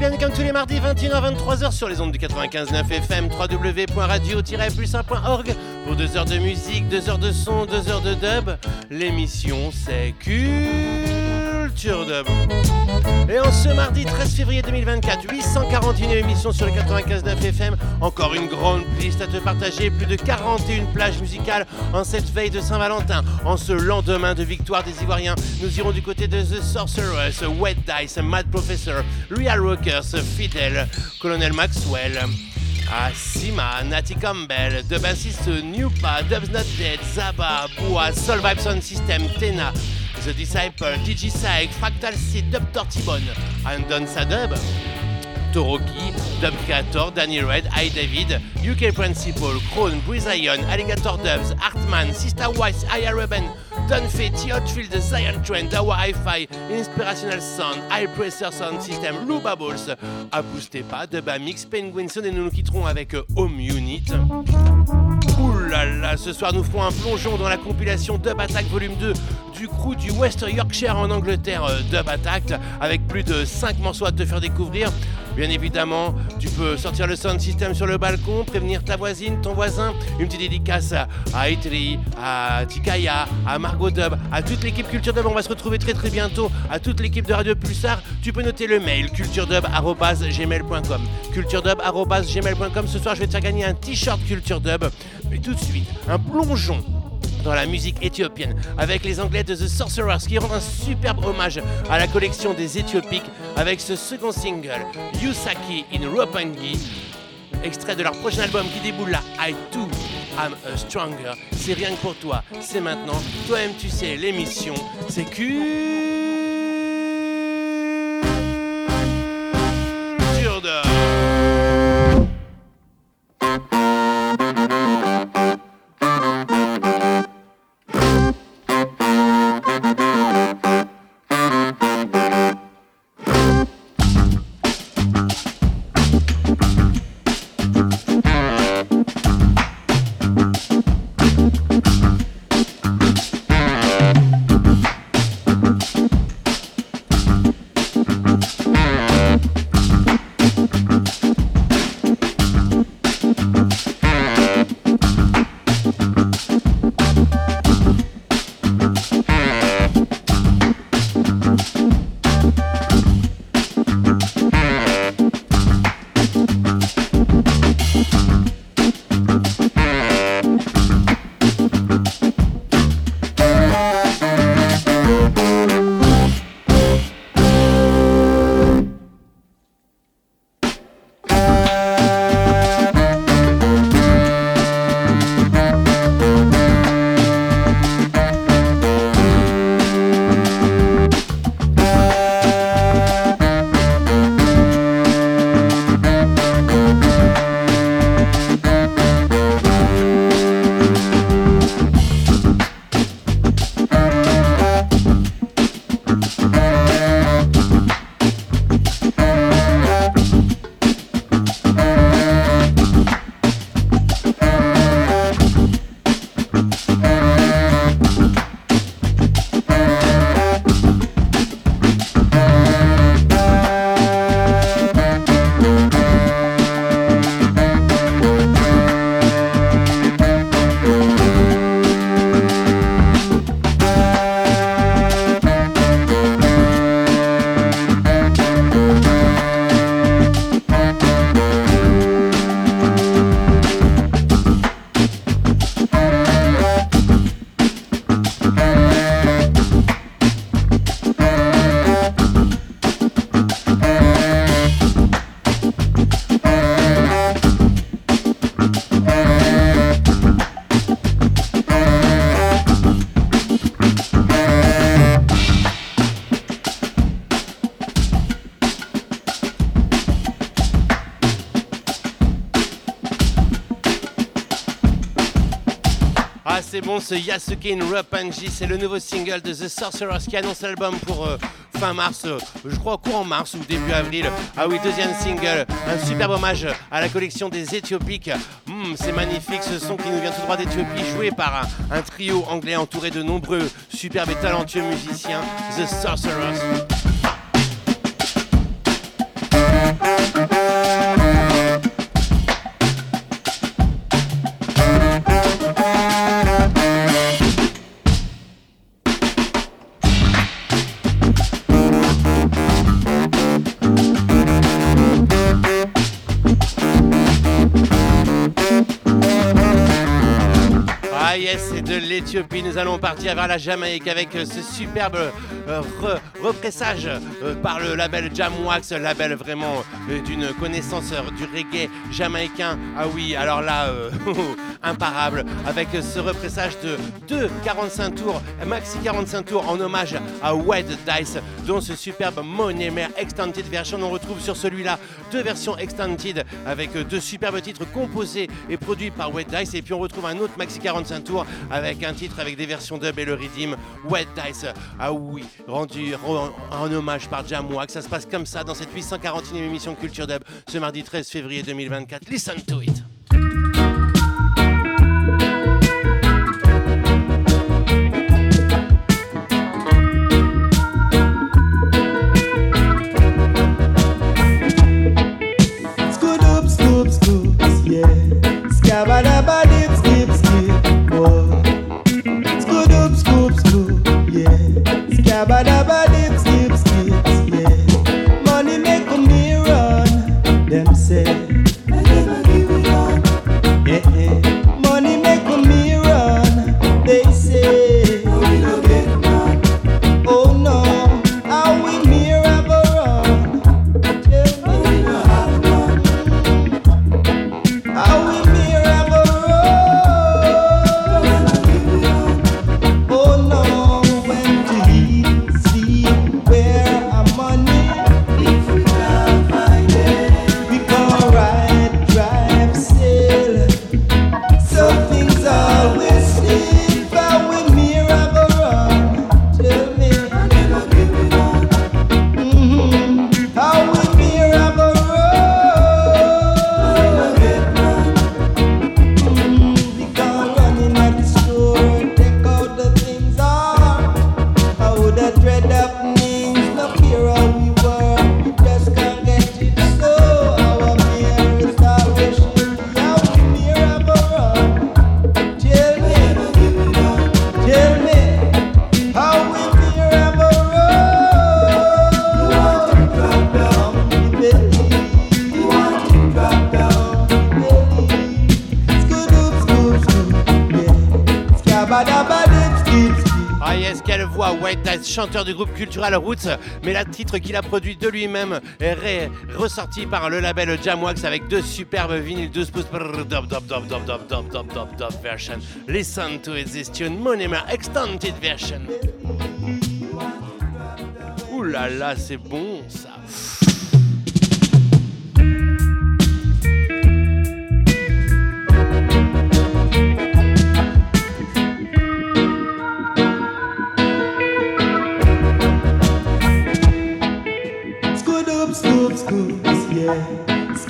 Bienvenue comme tous les mardis 21h-23h sur les ondes du 95.9 FM www.radio-plus1.org pour 2 heures de musique, 2 heures de son, 2 heures de dub. L'émission c'est Culture Dub. Et en ce mardi 13 février 2024, 841 émissions sur le 95.9 FM, encore une grande liste à te partager, plus de 41 plages musicales en cette veille de Saint-Valentin. En ce lendemain de victoire des Ivoiriens, nous irons du côté de The Sorceress, Wet Dice, Mad Professor, Real Rockers, Fidel, Colonel Maxwell. Asima, Natty Campbell, The Bassist Newpa, Dubs Not Dead, Zaba, Boa, Soul Vibe Sound System, Tena, The Disciple, DJ Psych, Fractal Seed, Dub Tortibone, Andon Sadub, Toroki, Dub Creator, Danny Red, I David, UK Principal, Krone, Breeze Ion, Alligator Dubs, Hartman, Sister Wise, Aya Ruben, Dunphy, T-Hotfield, Zion Trend, Dawa Hi-Fi, Inspirational Sound, High Pressure Sound System, Lou Bubbles, Aboustez pas, Dub Mix, Penguin Sound et nous nous quitterons avec Home Unit. Ouh là là, ce soir nous ferons un plongeon dans la compilation Dub Attack Volume 2 du crew du West Yorkshire en Angleterre, euh, Dub Attack, avec plus de 5 morceaux à te faire découvrir. Bien évidemment, tu peux sortir le sound system sur le balcon, prévenir ta voisine, ton voisin. Une petite dédicace à Itri, à Tikaya, à Margot Dub, à toute l'équipe Culture Dub. On va se retrouver très très bientôt. À toute l'équipe de Radio Pulsar, tu peux noter le mail culturedub.gmail.com. Culturedub.gmail.com. Ce soir, je vais te faire gagner un t-shirt Culture Dub. Mais tout de suite, un plongeon dans la musique éthiopienne avec les Anglais de The Sorcerers qui rendent un superbe hommage à la collection des Éthiopiques avec ce second single Yusaki in Ropangi, extrait de leur prochain album qui déboule là, I Too Am a Stronger. C'est rien que pour toi, c'est maintenant. Toi-même tu sais, l'émission, c'est Culture Ah, c'est bon ce Yasuke Rapanji, c'est le nouveau single de The Sorcerers qui annonce l'album pour euh, fin mars, euh, je crois courant mars ou début avril. Ah oui, deuxième single, un superbe hommage à la collection des Éthiopiques. Hmm, c'est magnifique ce son qui nous vient tout droit d'Éthiopie, joué par un, un trio anglais entouré de nombreux superbes et talentueux musiciens, The Sorcerers. l'Éthiopie. Nous allons partir vers la Jamaïque avec euh, ce superbe euh, repressage euh, par le label Jamwax, label vraiment d'une connaissance du reggae jamaïcain. Ah oui, alors là, imparable, avec ce repressage de 2 45 tours, maxi 45 tours en hommage à Wed Dice, dont ce superbe Money Mare Extended Version. On retrouve sur celui-là deux versions Extended avec deux superbes titres composés et produits par Wed Dice. Et puis on retrouve un autre maxi 45 tours avec un titre avec des versions dub et le redeem Wet Dice. Ah oui, rendu en hommage par Jam que Ça se passe comme ça dans cette 841e émission Culture Dub ce mardi 13 février 2024. Listen to it. Chanteur du groupe Cultural Roots, mais la titre qu'il a produit de lui-même est ressorti par le label Jamwax avec deux superbes vinyles 12 pouces. version. Listen to it, this tune, Moneymer Extended version. Ouh là, c'est bon ça.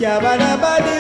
Yabba dabba doo.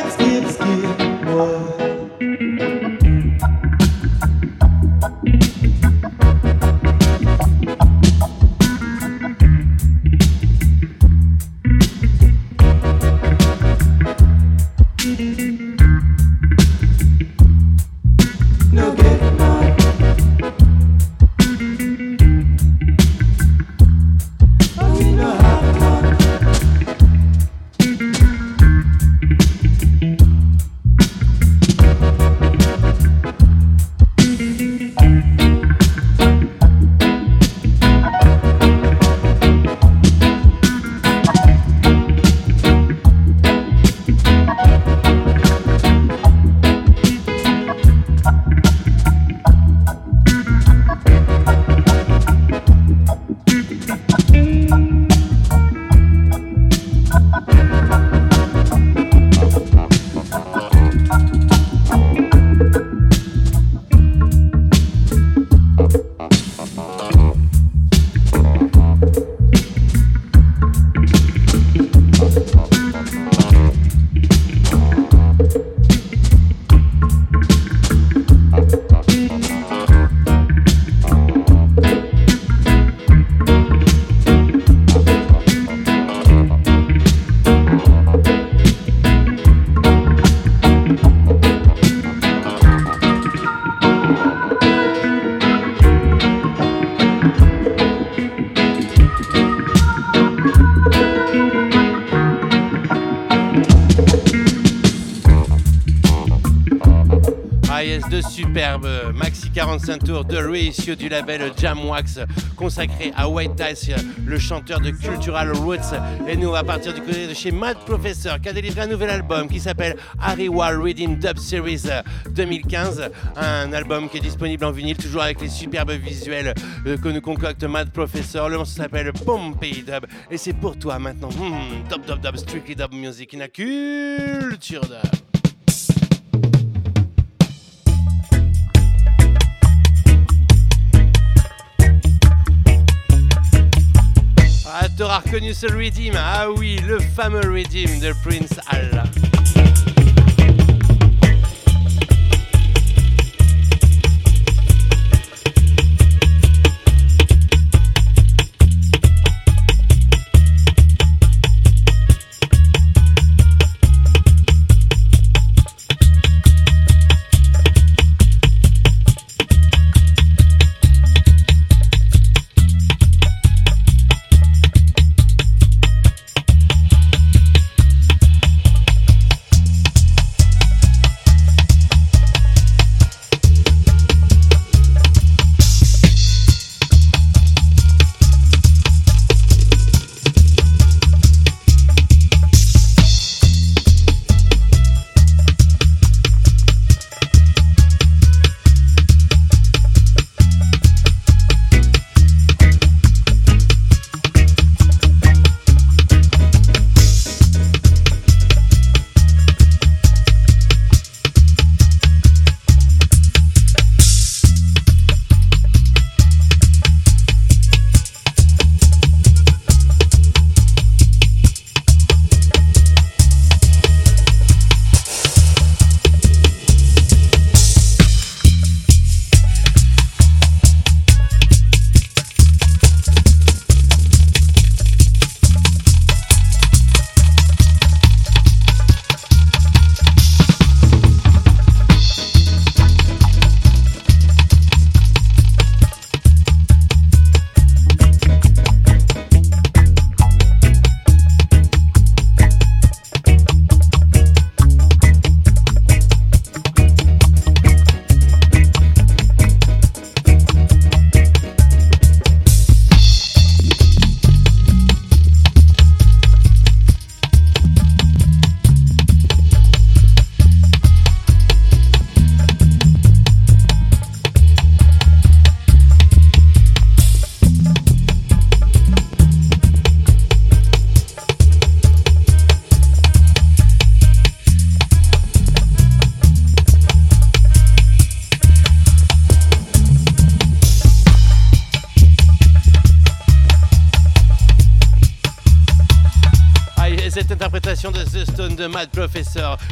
Maxi 45 tours de reissue du label Jamwax consacré à White Dice, le chanteur de Cultural Roots. Et nous, on va partir du côté de chez Mad Professor qui a délivré un nouvel album qui s'appelle Wall Reading Dub Series 2015. Un album qui est disponible en vinyle, toujours avec les superbes visuels euh, que nous concocte Mad Professor. Le morceau s'appelle Pompey Dub. Et c'est pour toi maintenant. Hmm, dub, dub, dub, strictly dub music in culture dub. Ah oui, le fameux Redeem de Prince Allah.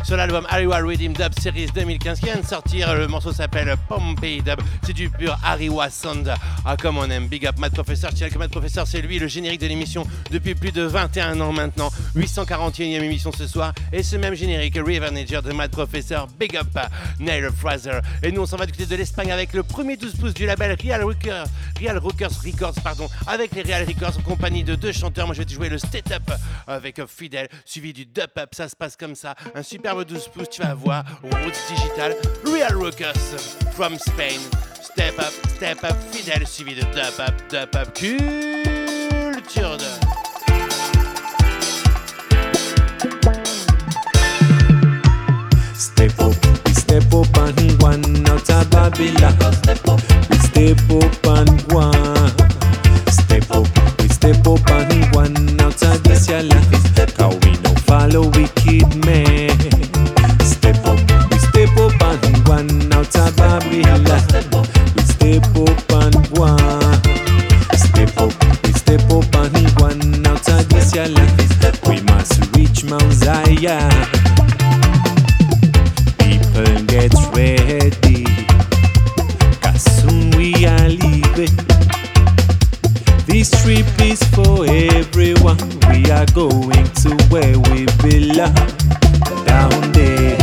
Sur l'album Ariwa Redeem Dub Series 2015 qui vient de sortir. Le morceau s'appelle Pompey Dub. C'est du pur Ariwa Sound. Ah, comme on aime. Big up Mad Professor. Je que Mad Professor, c'est lui, le générique de l'émission depuis plus de 21 ans maintenant. 841e émission ce soir. Et ce même générique, River Nature de Mad Professor. Big up Nail Fraser. Et nous, on s'en va du côté de l'Espagne avec le premier 12 pouces du label Real Rockers, Real Records, pardon, avec les Real Records en compagnie de deux chanteurs. Moi, je vais te jouer le State Up avec Fidel, suivi du Dub Up. Ça se passe comme ça. Un superbe 12 pouces, tu vas voir. Roots Digital, Real Rockers from Spain. Step up, step up, fidèle, suivi de dub up, dub up, culture Step up, we step up and one out of Babylon. We step up and one. Step up, we step up and one out of this your life. Cause we no follow wicked men. Step up, we step up and one out of Babylon. We step up and one. Step up, we step up and one out of this your life. We must reach Mount Zion. Get ready. Cause soon we are leaving. This trip is for everyone. We are going to where we belong. Down there,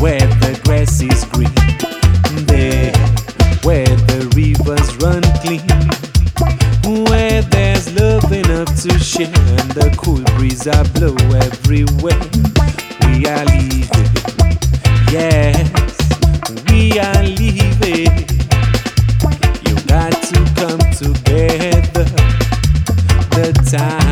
where the grass is green. There, where the rivers run clean. Where there's love enough to share and the cool breeze I blow everywhere. We are leaving. Time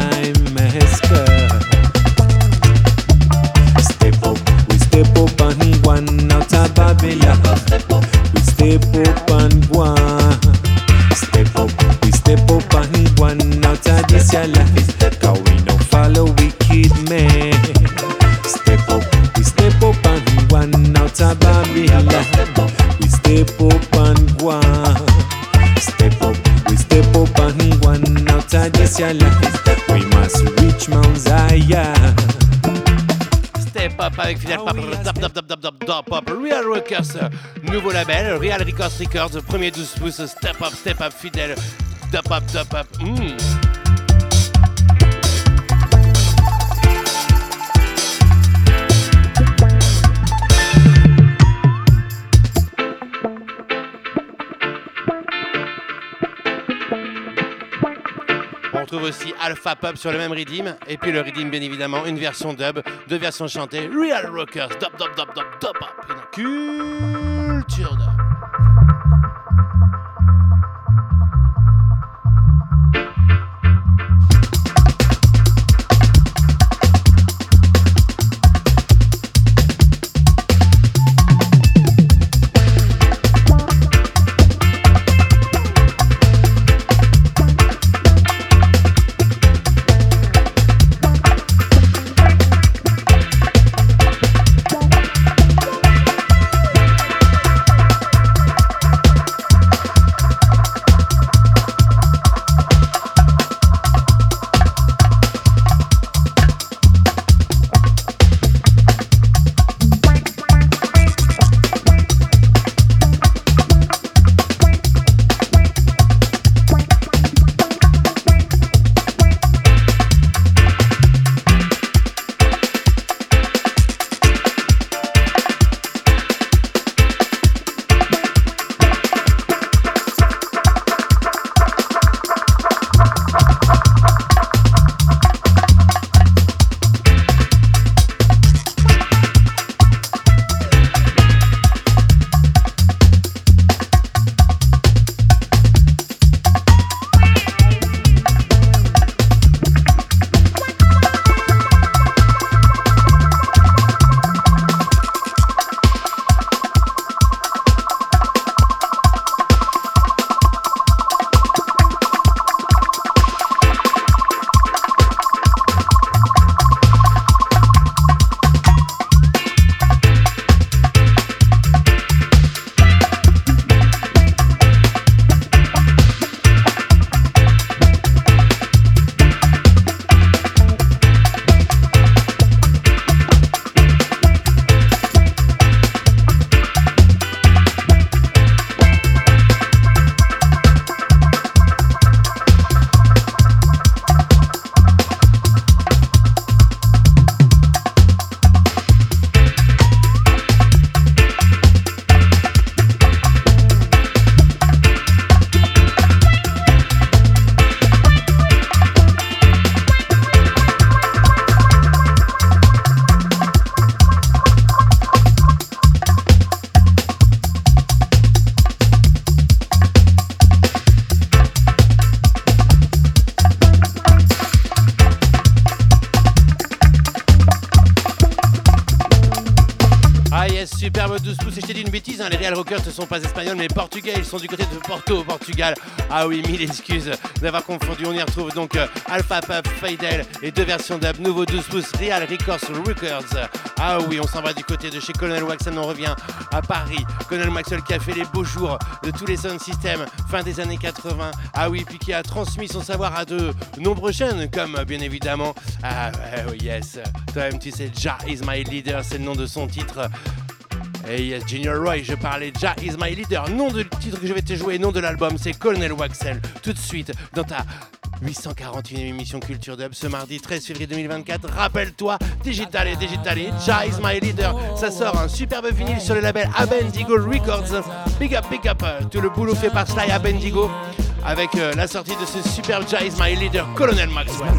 Real Records, nouveau label, Real Records Records, premier 12 pouces, Step Up, Step Up, Fidel, Dop Up, Dop Up. Mm. Alpha Pub sur le même rythme, et puis le rythme bien évidemment, une version dub, deux versions chantées, Real Rockers, dop dop dop dop dop up, culture dub. Ne sont pas espagnols mais portugais. Ils sont du côté de Porto, au Portugal. Ah oui, mille excuses d'avoir confondu. On y retrouve donc euh, Alpha Pup, Fadel et deux versions dub. Nouveau 12 pouces, Real Records Records. Ah oui, on s'en va du côté de chez Colonel Waxen. On revient à Paris. Colonel Maxwell qui a fait les beaux jours de tous les sound systems fin des années 80. Ah oui, puis qui a transmis son savoir à de nombreux jeunes, comme euh, bien évidemment. Ah ouais, oh yes, toi-même tu sais, Ja is my leader, c'est le nom de son titre. Et yes, Junior Roy, je parlais Ja is my leader. Nom de titre que je vais te jouer, nom de l'album, c'est Colonel Waxel. Tout de suite dans ta 841 émission Culture Dub ce mardi 13 février 2024. Rappelle-toi, Digital et Digital et Ja is my leader. Ça sort un superbe vinyle sur le label Abendigo Records. Big up, big up. Tout le boulot fait par Sly Abendigo avec euh, la sortie de ce superbe Ja is my leader, Colonel Maxwell.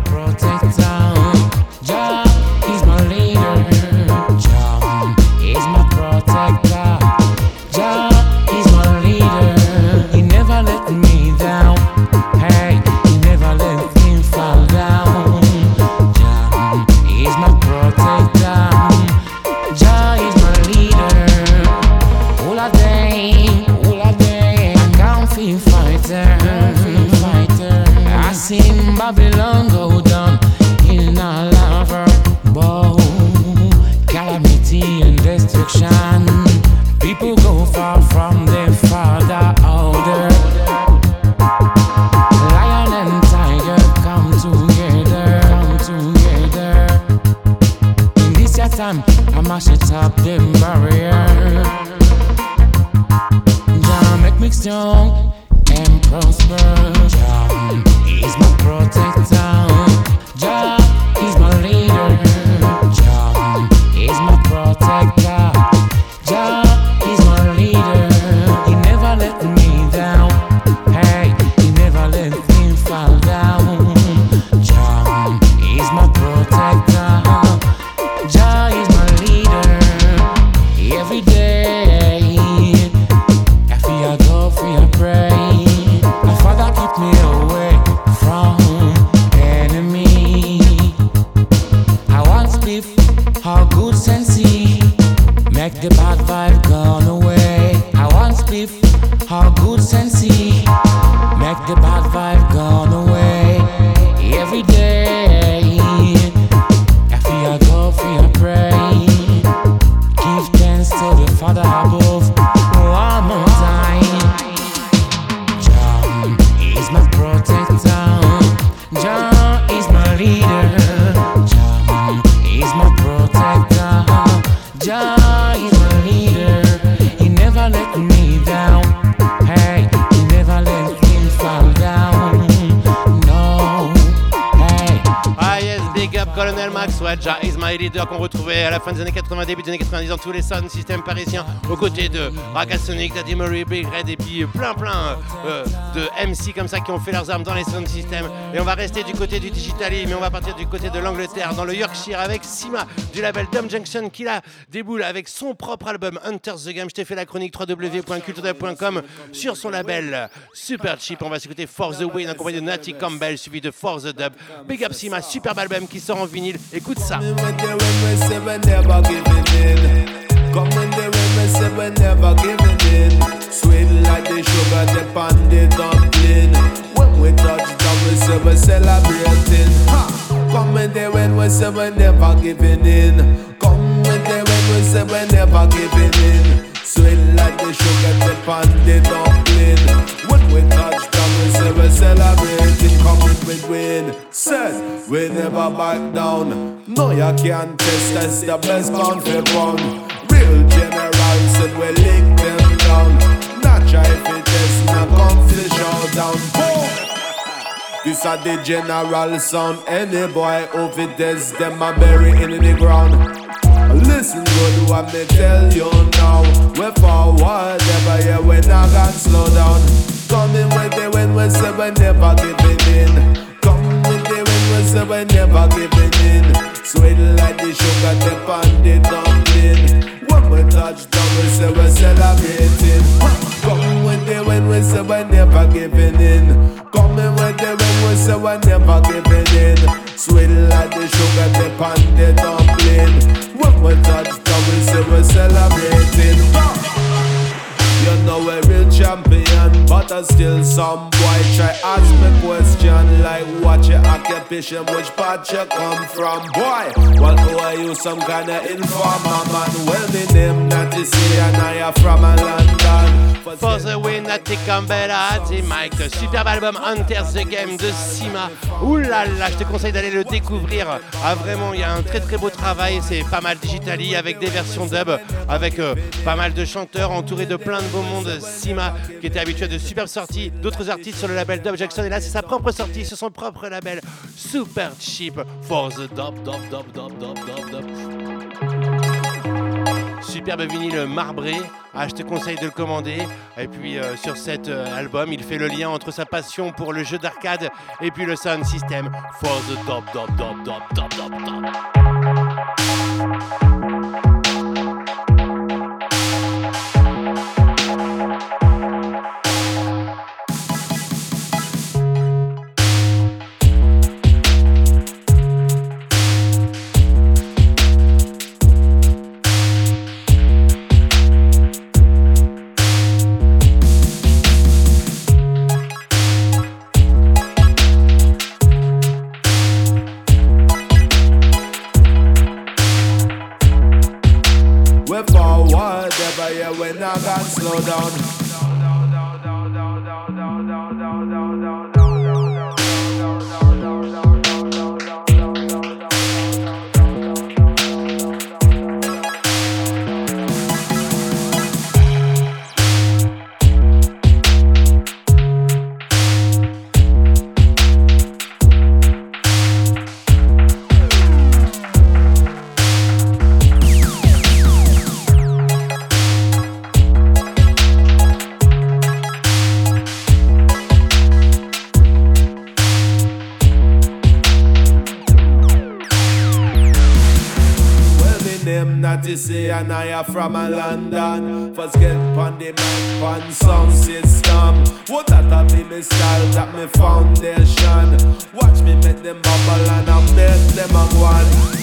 Colonel Maxwell, Jah is my leader qu'on retrouvait à la fin des années 80, début des années 90 dans tous les sound systèmes parisiens, aux côtés de Rakasonic, Daddy Murray, Big Red et puis plein plein euh, de MC comme ça qui ont fait leurs armes dans les sound systems. Et on va rester du côté du Digitali, mais on va partir du côté de l'Angleterre, dans le Yorkshire avec Sima du label Dumb Junction qui là déboule avec son propre album Hunter's the Game. Je t'ai fait la chronique www.culturedub.com sur son label Super Cheap. On va s'écouter For the Win accompagné de Natty Campbell suivi de For the Dub. Big up Sima, superbe album qui sort en vinyle. Écoute ça. The when we say we never giving in. Coming the when we say we never giving in. Sweet like the sugar, the pandy dumpling. When we touch down, we say we celebrating. Ha! Coming the when we say we never giving in. Come with the when we say we never giving in. Sweet like the sugar, the pandy dumpling. When we touch say we celebrating. Coming with win. Said we never back down. No, you can't test us. The best pound for pound. Real general said we lick them down. Not try to test, not come to showdown. Boom. This a the general sound. Any boy who fit test them a bury in the ground. Listen good what me tell you now. We forward ever yeah we not gonna slow down. Coming with the when we say we never giving in. Come with the when we say we never giving in. Sweet like the sugar the dumpling. When we touch down we say we celebrating. Come with the when we say we never giving in. Coming with the when we say we never giving in. Sweet like the sugar the dumpling. When we touch down we say we celebrating. You know a real champion, but I still some boy try ask me question like what your occupation, which part you come from, boy. Well, who are you, some kind of informer man? Well, me name not to say, and I am from a London. For the win, Natty Campbell à The Mike. Superbe album Hunter the Game de Sima. Là là, je te conseille d'aller le découvrir. Ah vraiment, il y a un très très beau travail. C'est pas mal digitali avec des versions dub, avec euh, pas mal de chanteurs entourés de plein de mondes. Sima qui était habitué à de superbes sorties d'autres artistes sur le label Dub Jackson. Et là, c'est sa propre sortie sur son propre label Super Cheap for the Dub Dub Dub Dub Dub Dub Dub. Superbe vinyle marbré. Ah, je te conseille de le commander. Et puis euh, sur cet euh, album, il fait le lien entre sa passion pour le jeu d'arcade et puis le sound system for the dub dub dub dub dub dub dub. Slow down. And I am from a London. First get on the mic, on sound system. What that a be me style, that me foundation. Watch me make them bubble and I make them a one.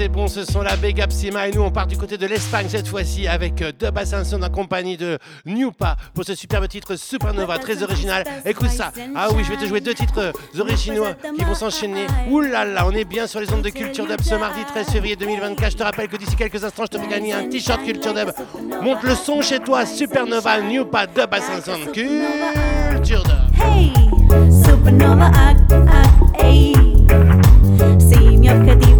C'est bon, ce sont la Big Sima et nous on part du côté de l'Espagne cette fois-ci avec Dub Ascension en compagnie de Newpa pour ce superbe titre Supernova très original. Écoute ça. Ah oui, je vais te jouer deux titres euh, originaux qui vont s'enchaîner. Ouh là là, on est bien sur les ondes de Culture Dub ce mardi 13 février 2024. Je te rappelle que d'ici quelques instants, je te fais gagner un t-shirt Culture Dub. Monte le son chez toi, Supernova, Newpa, Dub Ascension, Culture Dub. Hey, Supernova, ah, ah, hey.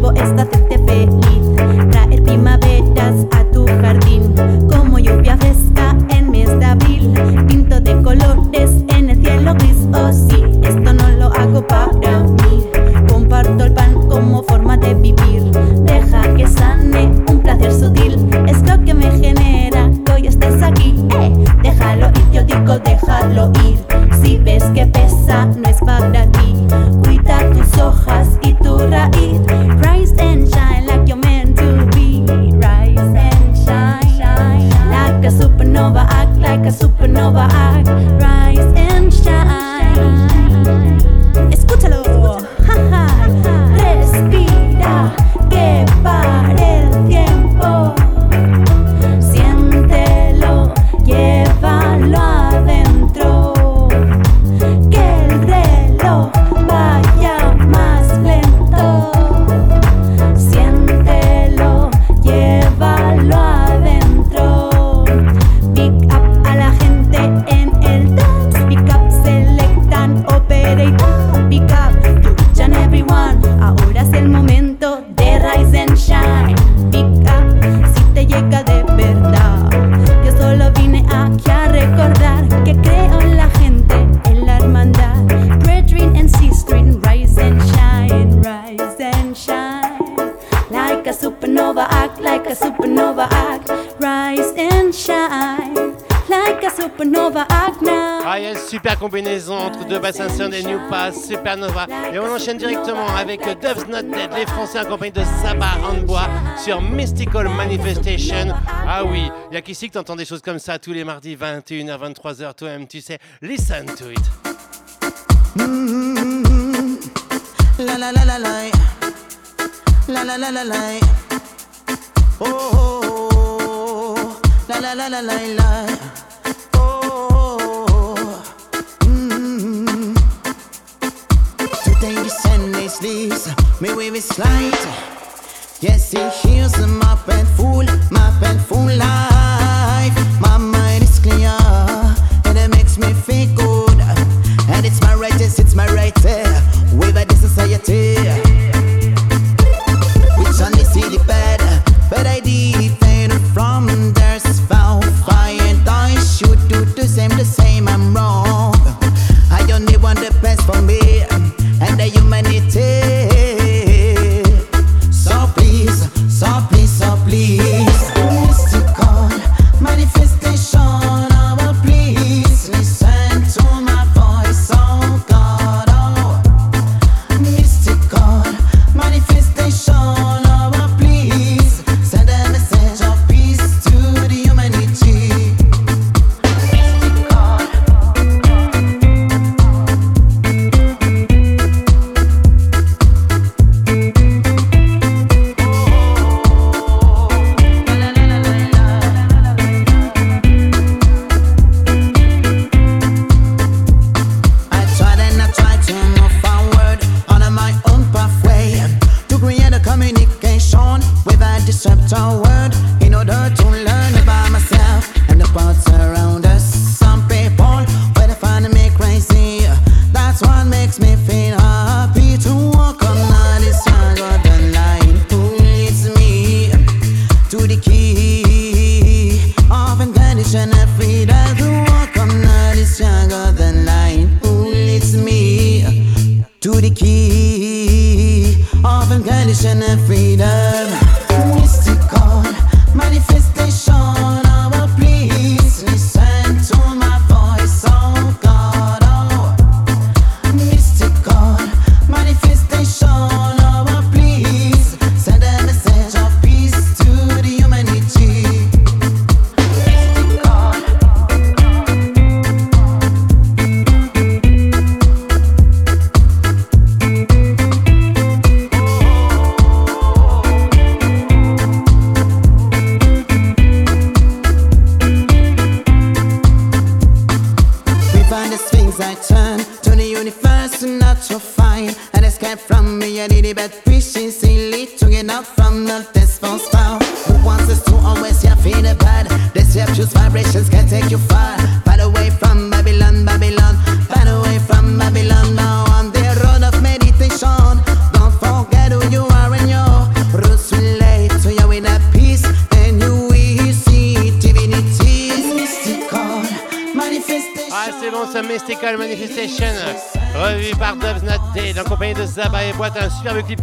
Objetivo es hacerte feliz, traer primaveras a tu jardín, como lluvia fresca en mes de abril, pinto de colores en el cielo gris. Oh sí, esto no lo hago para mí, comparto el pan como forma de vivir. Deja que sane un placer sutil, es lo que me genera que hoy estés aquí. Eh, déjalo ir, yo digo déjalo ir. Si ves que pesa, no es para ti. Supernova. Act. Rise and shine. Deux bassins et New Pass, Supernova. Et on enchaîne directement avec Dove's Not Dead, les Français en compagnie de Sabah en bois sur Mystical Manifestation. Ah oui, y a qu'ici que t'entends des choses comme ça tous les mardis 21h, 23h, toi-même tu sais. Listen to it. Oh, la la la Me wave is light. Yes, it heals the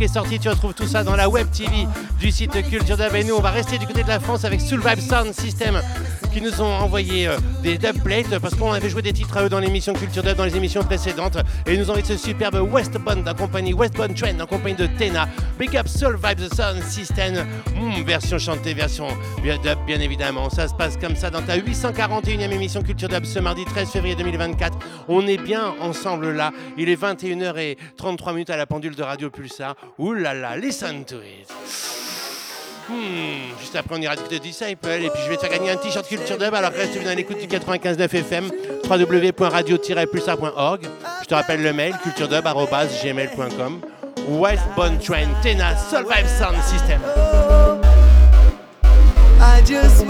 sorti. Tu retrouves tout ça dans la web TV du site Culture Dub. Et nous, on va rester du côté de la France avec Soul Vibe Sound System qui nous ont envoyé euh, des dubplates parce qu'on avait joué des titres à eux dans l'émission Culture Dub dans les émissions précédentes. Et ils nous ont envoyé ce superbe Westbound en compagnie Westbound Trend en compagnie de Tena. Big up Soul Vibe Sound System. Hmm, version chantée, version dub, bien évidemment. Ça se passe comme ça dans ta 841e émission Culture Dub ce mardi 13 février 2024. On est bien ensemble là. Il est 21h33 minutes à la pendule de Radio Pulsar. Ouh là là, listen to it. Juste après, on ira discuter de Disciple et puis je vais te faire gagner un t-shirt Culture Dub. Alors reste bien à l'écoute du 95.9 FM, www.radio-pulsar.org. Je te rappelle le mail culturedub.gmail.com. Westbound Train, Tena, Soul Sound System. I just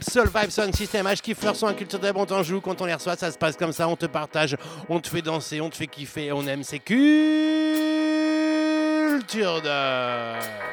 Up Soul Vibe System, H kiffe leur son, culture de on t'en joue, quand on les reçoit, ça se passe comme ça, on te partage, on te fait danser, on te fait kiffer, on aime, c'est culture de...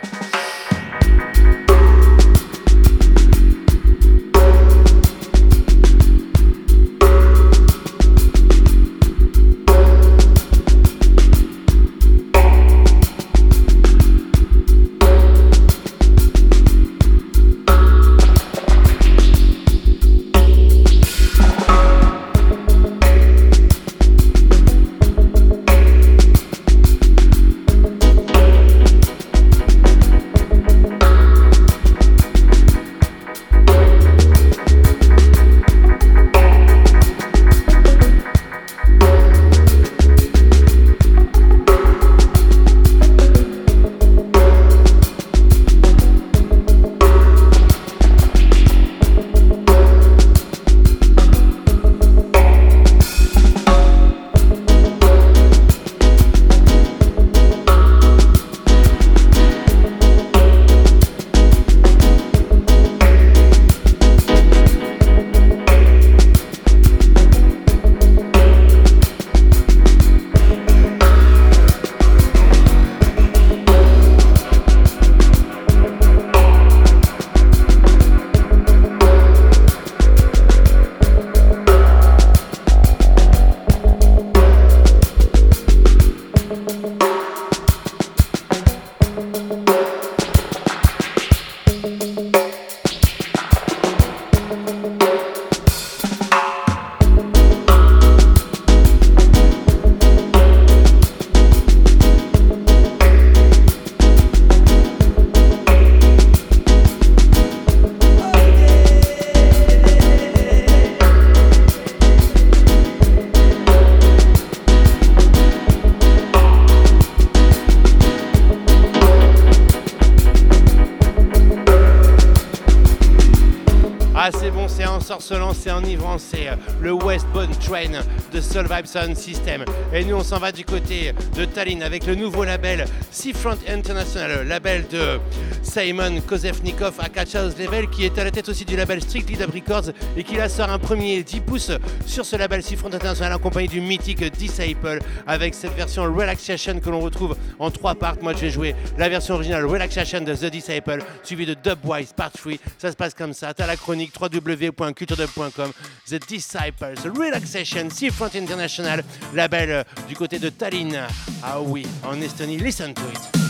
ensorcelant, c'est enivrant, c'est euh, le Westbound Train de Soul Vibe Sound System. Et nous on s'en va du côté de Tallinn avec le nouveau label Seafront International, label de Simon Kozevnikov à Catch House Level qui est à la tête aussi du label Strictly Dub Records et qui là sort un premier 10 pouces sur ce label Seafront International accompagné du mythique Disciple avec cette version Relaxation que l'on retrouve en trois parts. Moi je vais jouer la version originale Relaxation de The Disciple suivi de Dubwise Part 3. Ça se passe comme ça, t'as la chronique The Disciples Relaxation Seafront International label euh, du côté de Tallinn. Ah oui, en Estonie, listen to it.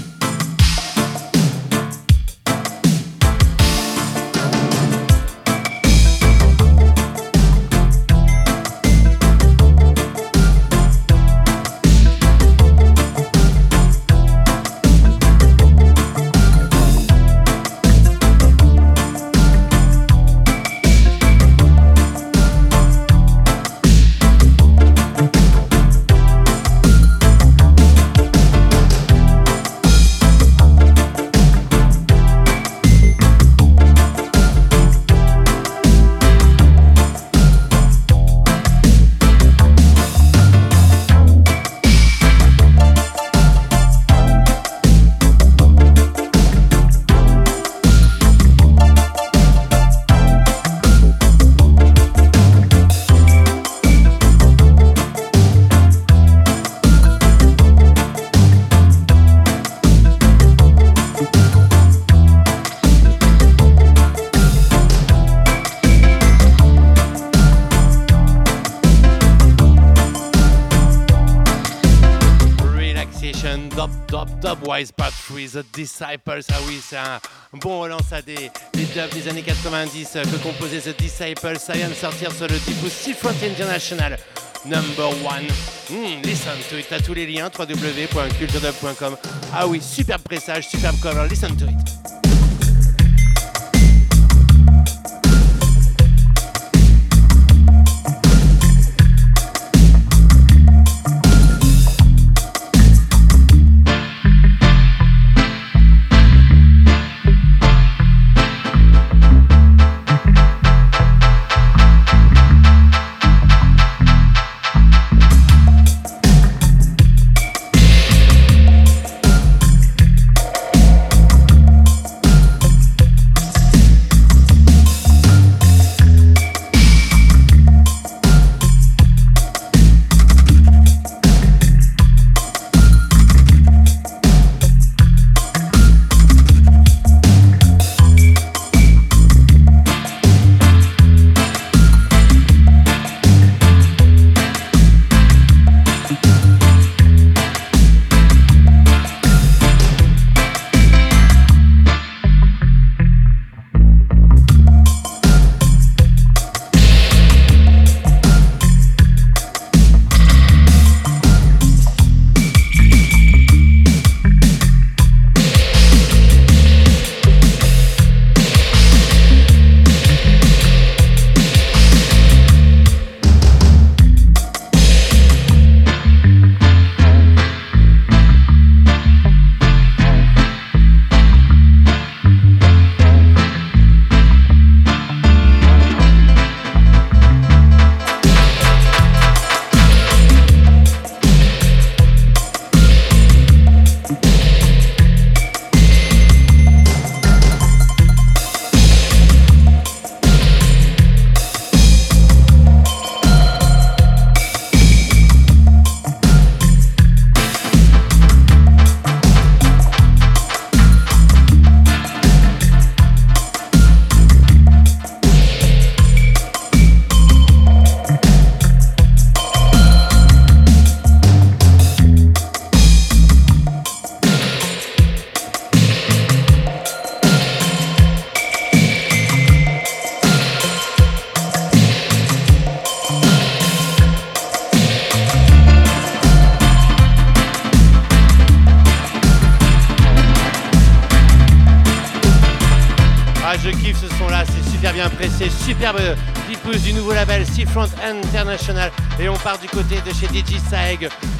3, The Disciples. Ah oui, c'est un bon relance à des, des dubs des années 90 euh, que composait The Disciples. Ça vient de sortir sur le type Seafront International Number One. Hmm, listen to it. T'as tous les liens www.culturedub.com. Ah oui, superbe pressage, superbe cover. Listen to it.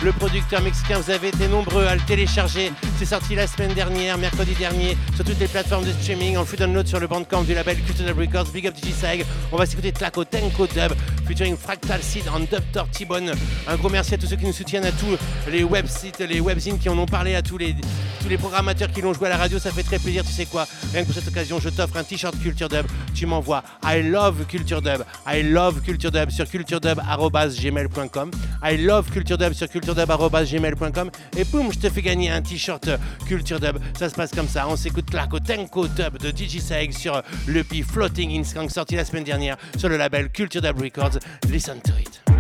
Le producteur mexicain. Vous avez été nombreux à le télécharger. C'est sorti la semaine dernière, mercredi dernier, sur toutes les plateformes de streaming, en free download sur le bandcamp du label Cultural Records. Big up DJ Saeg. On va s'écouter Tlaco Tenko Dub, featuring Fractal Seed en Dub Tortibone. Un gros merci à tous ceux qui nous soutiennent, à tous les websites, les webzines qui en ont parlé, à tous les, tous les programmateurs qui l'ont joué à la radio. Ça fait très plaisir, tu sais quoi. Rien que pour cette occasion, je t'offre un t-shirt Culture Dub. Tu m'envoies I love Culture Dub. I love Culture Dub sur culturedub.gmail.com. I love Culture Dub sur culturedub.gmail.com. Et boum, je te fais gagner un t-shirt Culture Dub. Ça se passe comme ça. On s'écoute Claco Tenko Dub de DJ sur le P Floating in Skunk sorti la semaine dernière sur le label Culture Dub Records. Listen to it.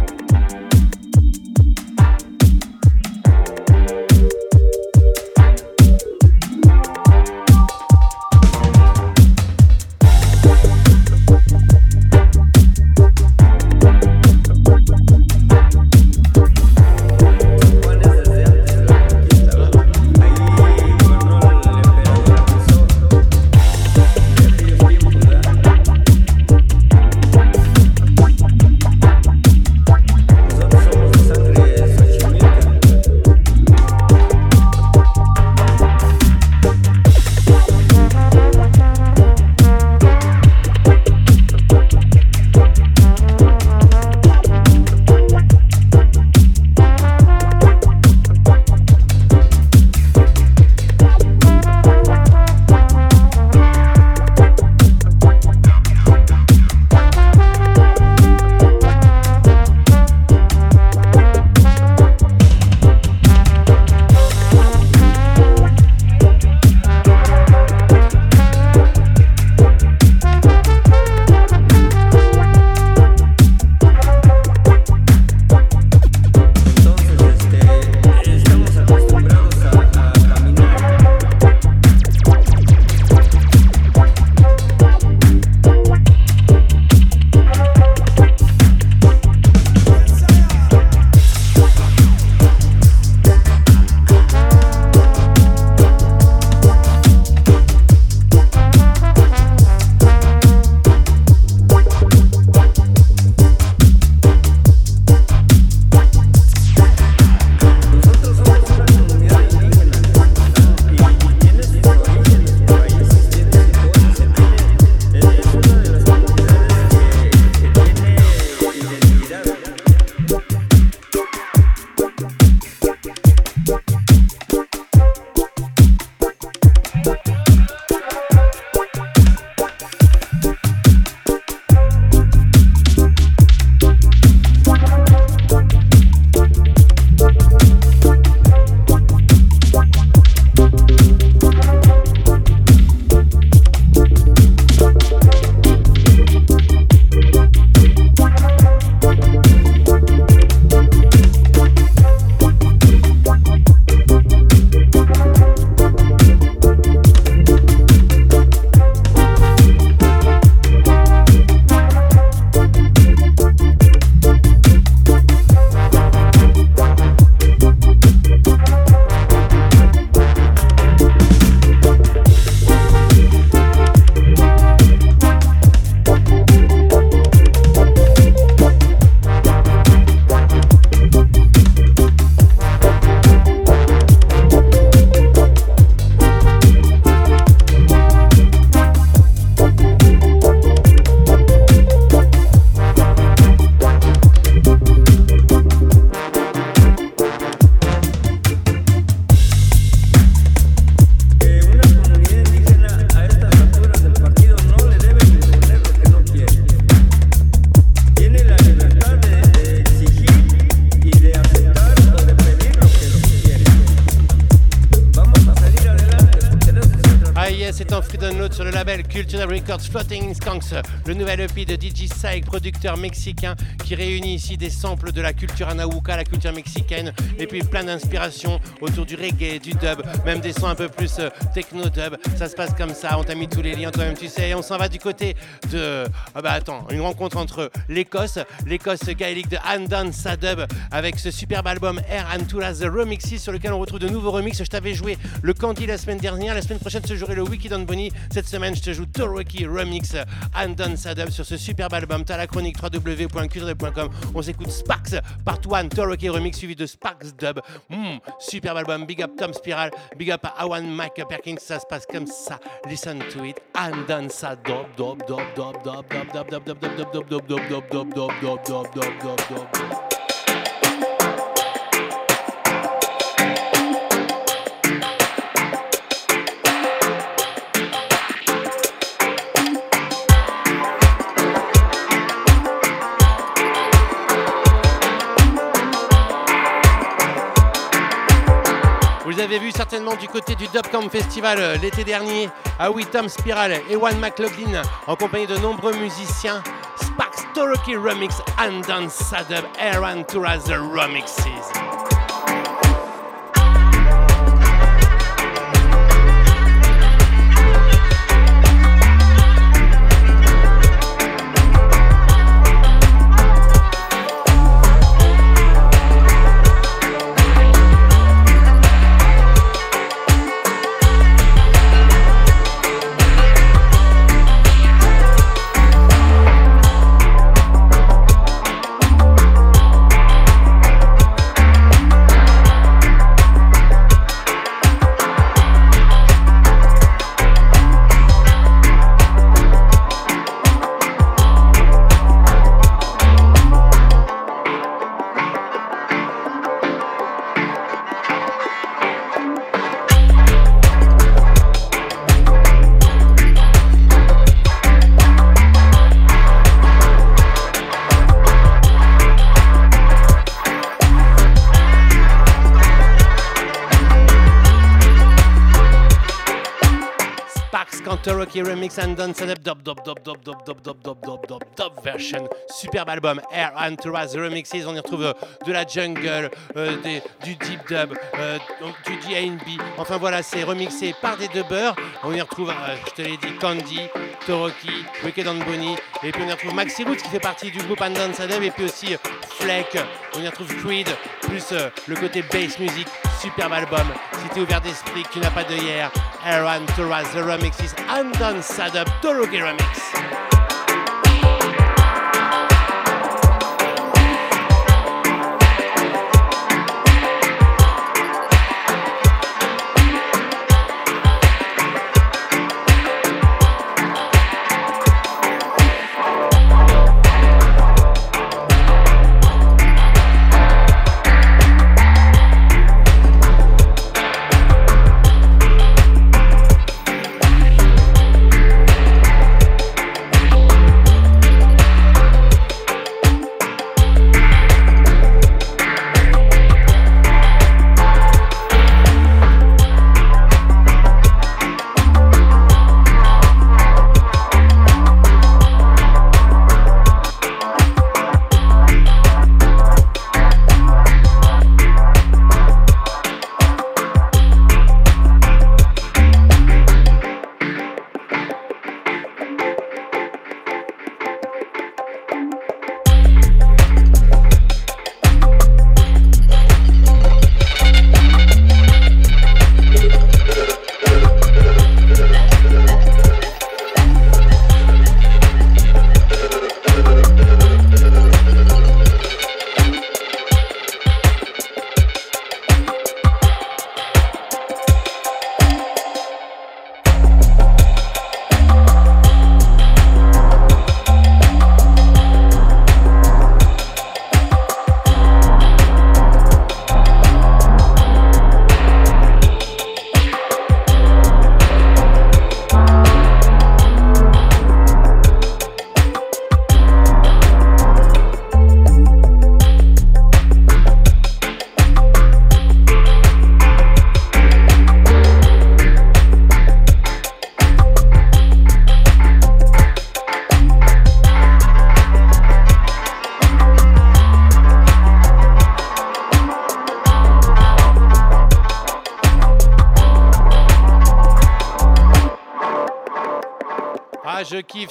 Le nouvel EP de DJ Saig, producteur mexicain qui réunit ici des samples de la culture anauka, la culture mexicaine, et puis plein d'inspirations autour du reggae, du dub, même des sons un peu plus euh, techno-dub. Ça se passe comme ça, on t'a mis tous les liens toi-même, tu sais, et on s'en va du côté de. Ah bah attends, une rencontre entre l'Écosse, l'Écosse gaélique de Andon Sadub, avec ce superbe album Air and The Remixes, sur lequel on retrouve de nouveaux remixes. Je t'avais joué le Candy la semaine dernière, la semaine prochaine, je jouerai le Wiki Don Bonnie. Cette semaine, je te joue Toroki Remix and Don Sadub sur ce superbe album. T'as la chronique www.culture.com. On s'écoute Sparks Part 1 Toroki Remix suivi de Sparks Dub. Hmm, superbe album. Big up Tom Spiral. Big up Awan Mike Perkins. Ça se passe comme ça. Listen to it and dub, dub. Vous avez vu certainement du côté du Dubcamp Festival euh, l'été dernier à Tom Spiral et One McLaughlin en compagnie de nombreux musiciens. Sparks Toroki Remix and Sadub Aaron Turaz Remixes. Remix and Dance Up Dub Dub Dub Dub Dub Dub Dub Dub Dub Dub Dub version. Superbe album Air Entourage Remixes. On y retrouve de la jungle, euh, du deep dub, euh, du DNB. Enfin voilà, c'est remixé par des dubbers. On y retrouve, euh, je te l'ai dit, Candy, Toroki, Wicked and Bonnie. Et puis on y retrouve Maxi Roots qui fait partie du groupe And Dance Et puis aussi Fleck. On y retrouve Creed, plus le côté bass music. Superbe album. Si t'es ouvert d'esprit, tu n'as pas de hier, Aaron Torres, the remix is Undone Sadup Dorogi remix.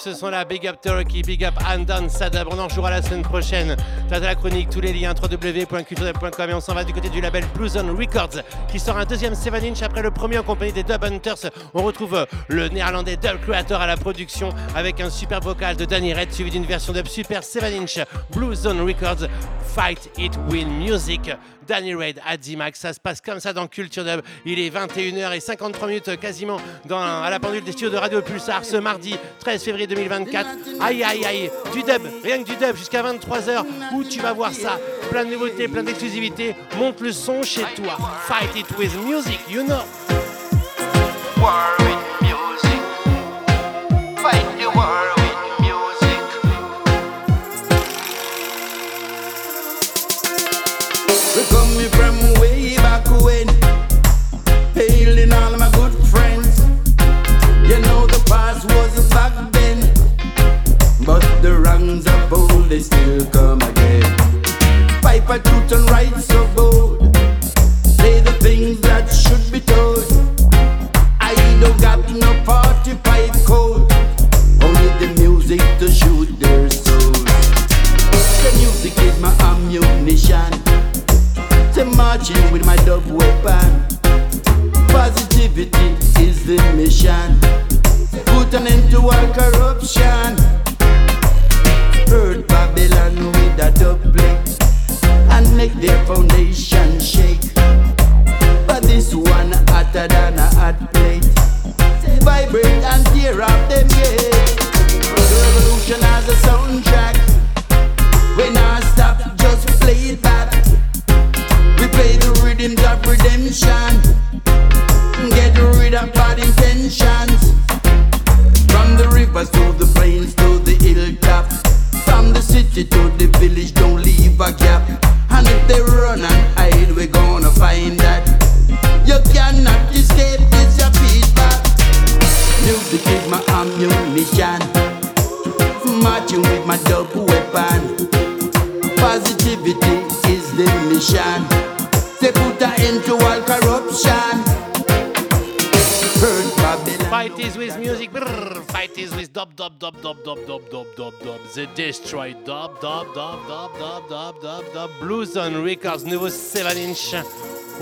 Ce sont là. Big up Turkey, big up Andan Sadab. On en jouera la semaine prochaine. T'as de la chronique, tous les liens www.culturedub.com et on s'en va du côté du label Blue Zone Records qui sort un deuxième 7 inch après le premier en compagnie des Dub Hunters. On retrouve euh, le néerlandais Dub Creator à la production avec un super vocal de Danny Red suivi d'une version de super 7 inch Blue Zone Records Fight It Win Music. Danny Red à D-Max, ça se passe comme ça dans Culture Dub. Il est 21h53 minutes quasiment à la pendule des studios de Radio Pulsar ce mardi 13 février 2024. Aïe aïe aïe, du dub, rien que du dub jusqu'à 23h où tu vas voir ça? Plein de nouveautés, plein d'exclusivités. Monte le son chez toi. Fight it with music, you know. war with music. Fight the war with music. We're coming from way back when, hailing all my good friends. You know the past was back then, but the wrongs of old they still come again. Piper truth and right so bold, say the things that should be told. I don't got no party pipe code, only the music to shoot their souls. The music is my ammunition. Say marching with my dub weapon. Positivity is the mission. Put an end to all corruption. Hurt Babylon with a dub make their foundation shake. But this one hotter than a hot plate. Vibrate and tear up them yeah. The revolution has a soundtrack. We not stop, just play it back. We play the rhythms of redemption. Get rid of bad intentions. From the rivers to the plains to the hilltop. From the city to the village, don't leave a gap. Find that. You cannot escape this your feedback. Music is my ammunition. Marching with my dub weapon. Positivity is the mission. Say put an end to all corruption. Fight is with music. Brrr. Fight is with dub dub dub dub dub dub dub dub dub. The Destroy dub dub dub dub dub dub dub dub. Blue Zone Records, nouveau 7 inch.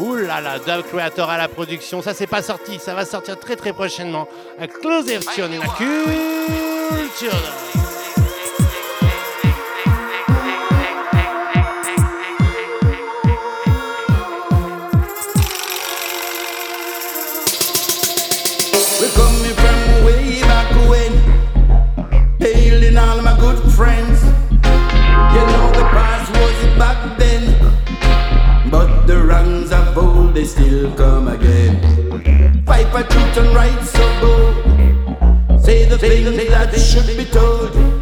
Ouh là là, Dub Creator à la production. Ça c'est pas sorti, ça va sortir très très prochainement. Exclusive tune la culture. They still come again. Fight for truth and right, so go. Say the things that should be told.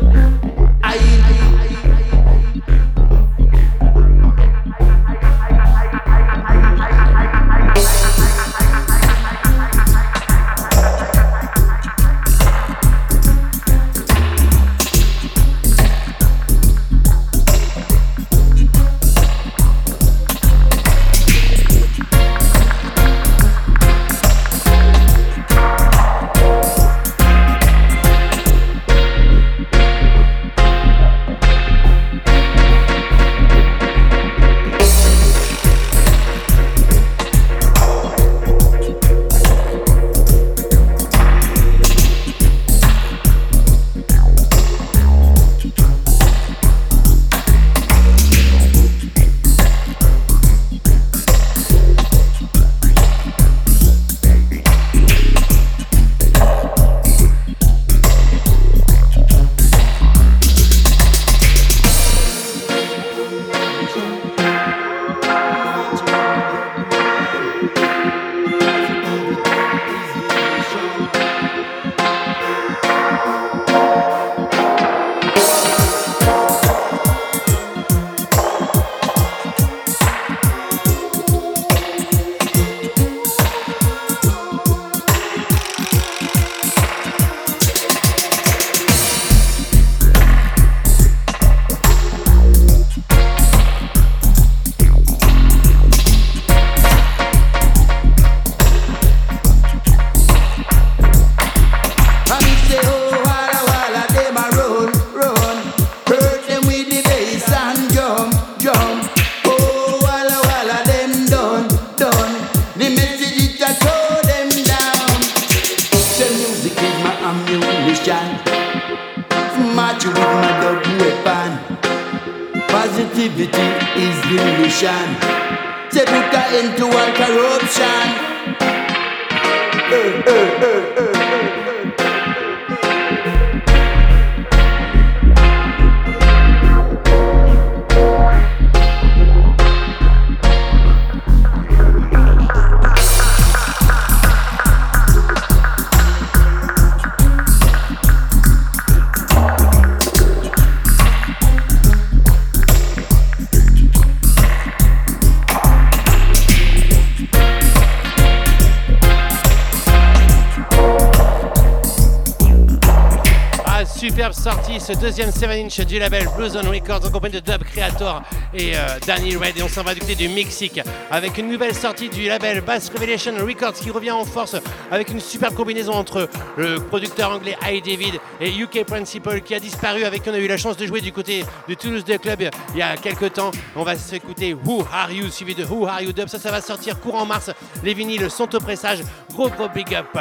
Deuxième 7-inch du label Blue Zone Records en compagnie de Dub Creator et euh, Danny Red. Et on s'en va du côté du Mexique avec une nouvelle sortie du label Bass Revelation Records qui revient en force avec une superbe combinaison entre le producteur anglais I David et UK Principal qui a disparu avec qui on a eu la chance de jouer du côté du Toulouse Dub Club il y a quelques temps. On va s'écouter Who Are You suivi de Who Are You Dub. Ça, ça va sortir courant mars. Les vinyles sont au pressage. Gros gros big up.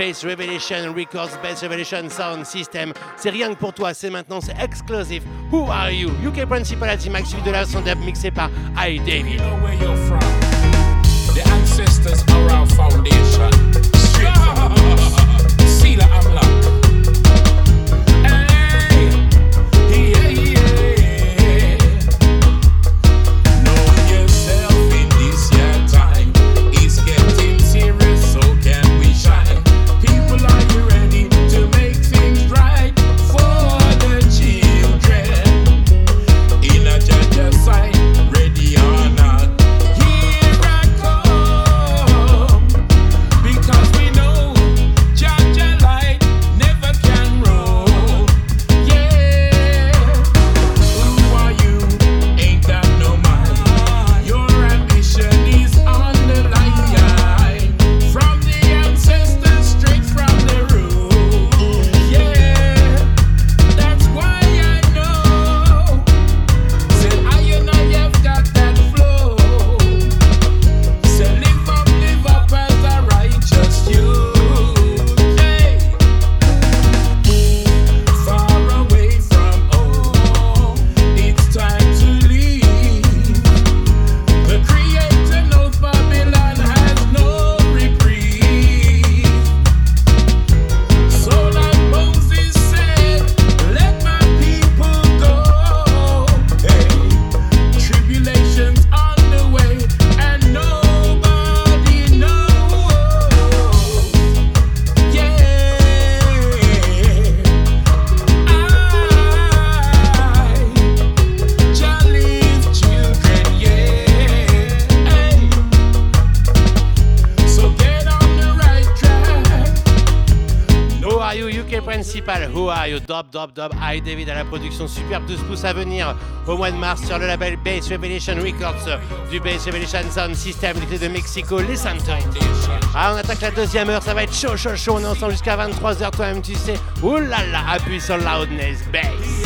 Bass Revelation Records, Bass Revelation Sound System. C'est rien que pour toi, c'est maintenant, c'est exclusive. Who are you? UK Principal at Max, suivi de la son dub mixé par I David. Dub, dub. I David à la production. Superbe 12 pouces à venir au mois de mars sur le label Bass Revelation Records du Bass Revelation Sound System de Mexico, les Santos. Ah, on attaque la deuxième heure. Ça va être chaud, chaud, chaud. On est ensemble jusqu'à 23h. Toi-même, tu sais. Là. Appuie sur Loudness Bass.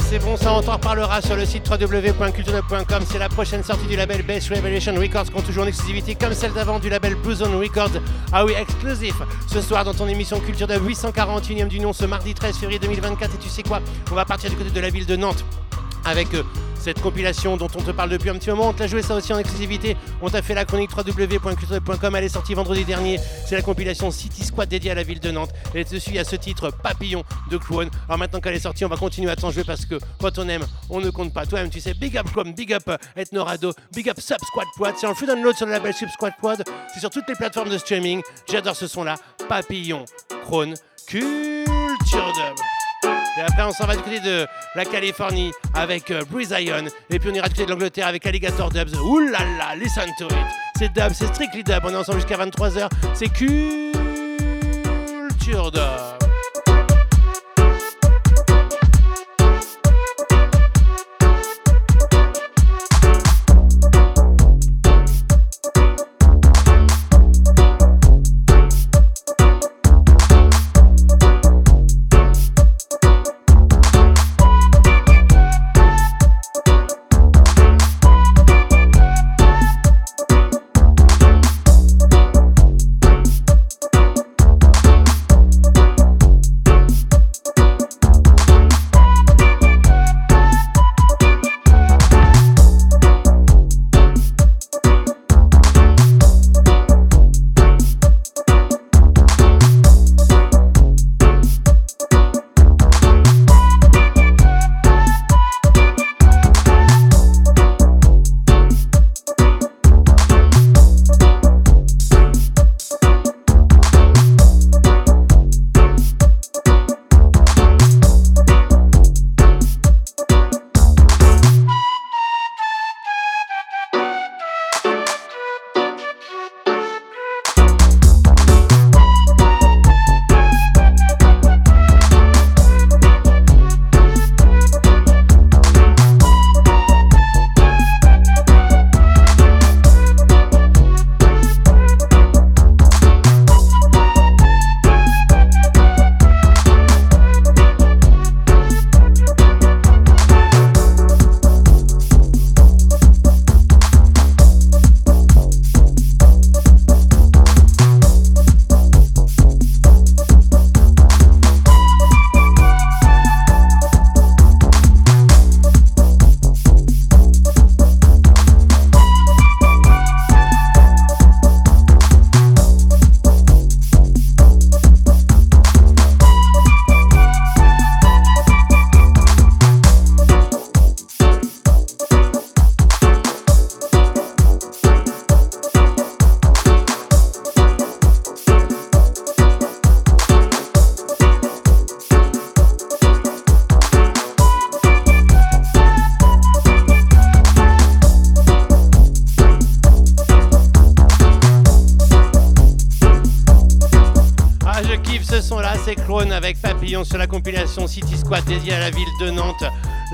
C'est bon, ça on t'en reparlera sur le site www.culturedub.com. C'est la prochaine sortie du label Bass Revelation Records, ont toujours une exclusivité comme celle d'avant du label Blue Zone Records. Ah oui, exclusif. Ce soir dans ton émission Culture Dub 841e du nom, ce mardi 13 février 2024. Et tu sais quoi? On va partir du côté de la ville de Nantes avec euh, cette compilation dont on te parle depuis un petit moment. On t'a joué ça aussi en exclusivité. On t'a fait la chronique www.culture.com. Elle est sortie vendredi dernier. C'est la compilation City Squad dédiée à la ville de Nantes. Et dessus, il y a ce titre Papillon de Clone. Alors maintenant qu'elle est sortie, on va continuer à t'en jouer parce que quand on aime, on ne compte pas. Toi-même, tu sais, big up Chrome, big up Ethnorado, big up Sub Squad Quad. C'est en free download sur le label Sub Squad Quad. C'est sur toutes les plateformes de streaming. J'adore ce son-là. Papillon, Crone, Culture Dub. Après, on s'en va du côté de la Californie avec euh, Breeze Ion. Et puis, on ira du côté de l'Angleterre avec Alligator Dubs. Ouh là là, listen to it. C'est dub, c'est strictly dub. On est ensemble jusqu'à 23h. C'est Culture Dub.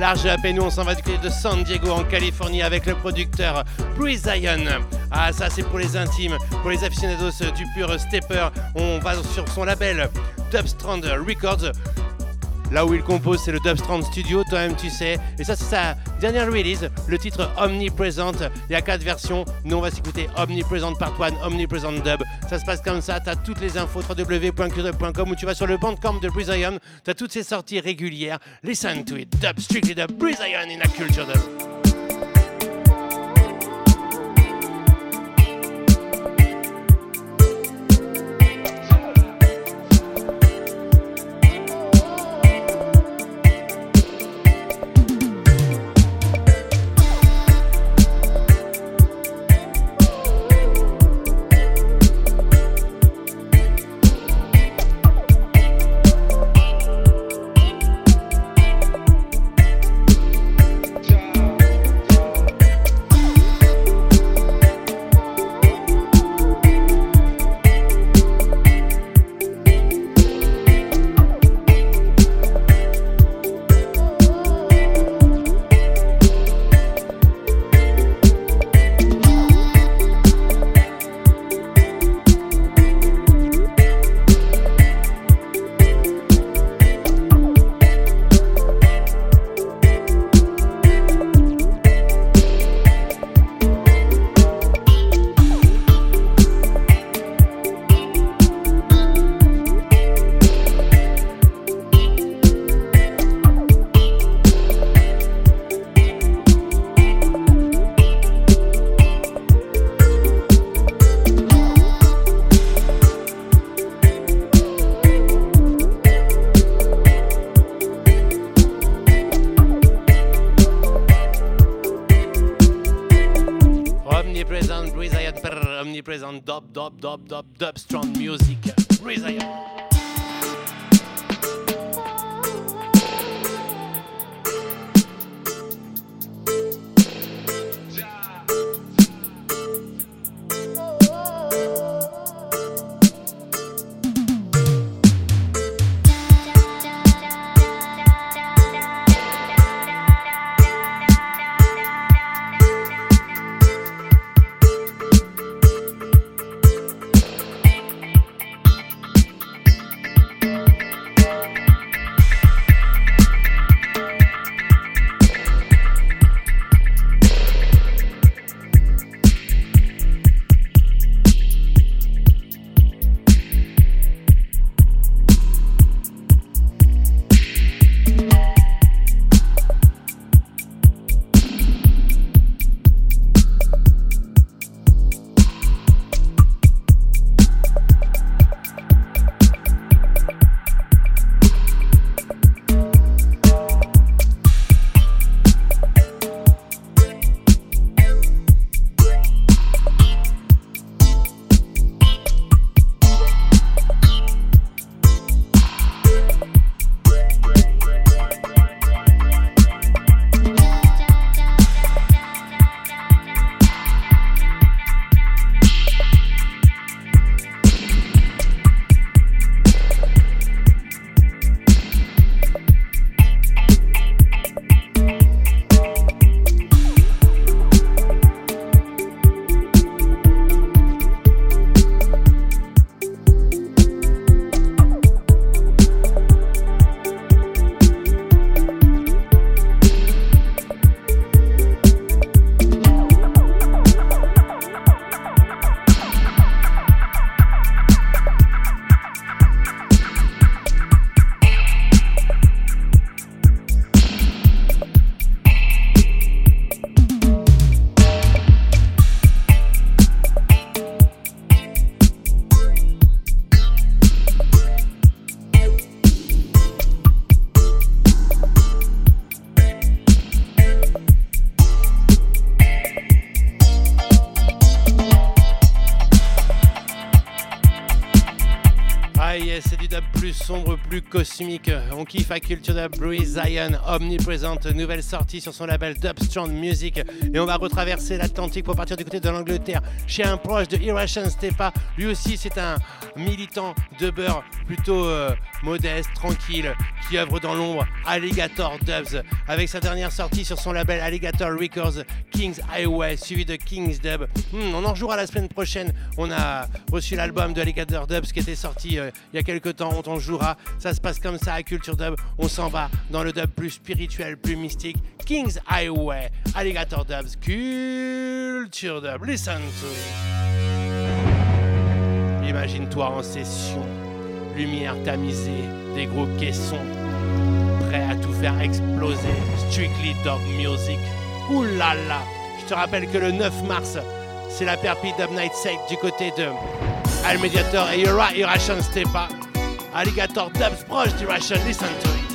Large up et nous on s'en va du côté de San Diego en Californie avec le producteur Breeze Zion. Ah ça c'est pour les intimes, pour les aficionados du pur stepper. On va sur son label Dubstrand Records. Là où il compose, c'est le Dubstrand Studio, toi-même tu sais. Et ça, c'est sa dernière release, le titre Omnipresent. Il y a quatre versions. Nous, on va s'écouter Omnipresent Part 1, Omnipresent Dub. Ça se passe comme ça. Tu as toutes les infos www.culture.com où tu vas sur le bandcamp de Breeze Ion. Tu as toutes ses sorties régulières. Listen to it. Dub, strictly dub. Breeze in a culture dub. Cosmique. On Culture Dub, Bruce Zion, omniprésente, nouvelle sortie sur son label Dub Strong Music. Et on va retraverser l'Atlantique pour partir du côté de l'Angleterre, chez un proche de Irration Stepa. Lui aussi, c'est un militant dubber plutôt euh, modeste, tranquille, qui œuvre dans l'ombre, Alligator Dubs, avec sa dernière sortie sur son label Alligator Records, King's Highway, suivi de King's Dub. Hmm, on en rejouera la semaine prochaine. On a reçu l'album de Alligator Dubs qui était sorti euh, il y a quelques temps. On t'en jouera. Ça se passe comme ça à Culture Dub. On s'en va dans le dub plus spirituel, plus mystique. King's Highway, Alligator Dubs, Culture Dub. Listen to it. Imagine-toi en session, lumière tamisée, des gros caissons, prêts à tout faire exploser. Strictly Dub Music. Là Je te rappelle que le 9 mars, c'est la Perpi Dub Night Sect du côté de Al Mediator et Yura Irration Stepa. Alligator Dubs proche d'Irration, listen to it.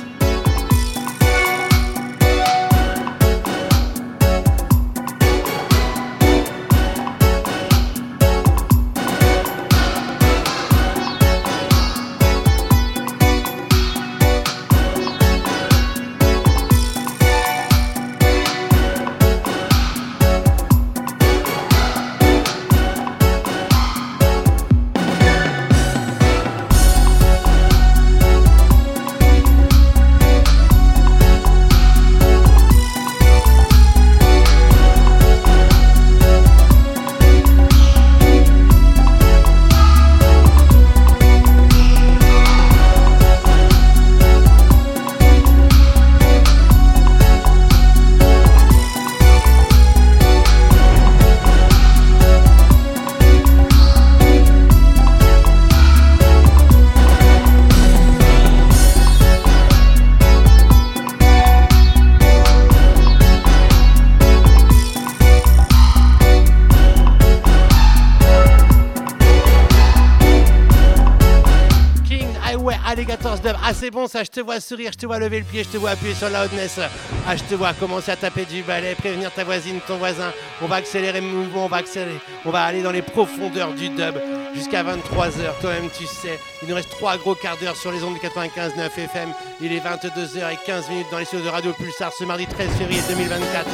Ça, je te vois sourire, je te vois lever le pied, je te vois appuyer sur la loudness. Ah, je te vois commencer à taper du balai, prévenir ta voisine, ton voisin. On va accélérer le mouvement, on va accélérer. On va aller dans les profondeurs du dub jusqu'à 23h. Toi-même, tu sais, il nous reste trois gros quarts d'heure sur les ondes du 95.9 FM. Il est 22h15 minutes dans les studios de Radio Pulsar ce mardi 13 février 2024.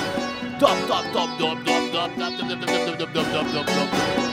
Top, top, top, top, top, top, top, top, top, top, top, top, top, top, top, top.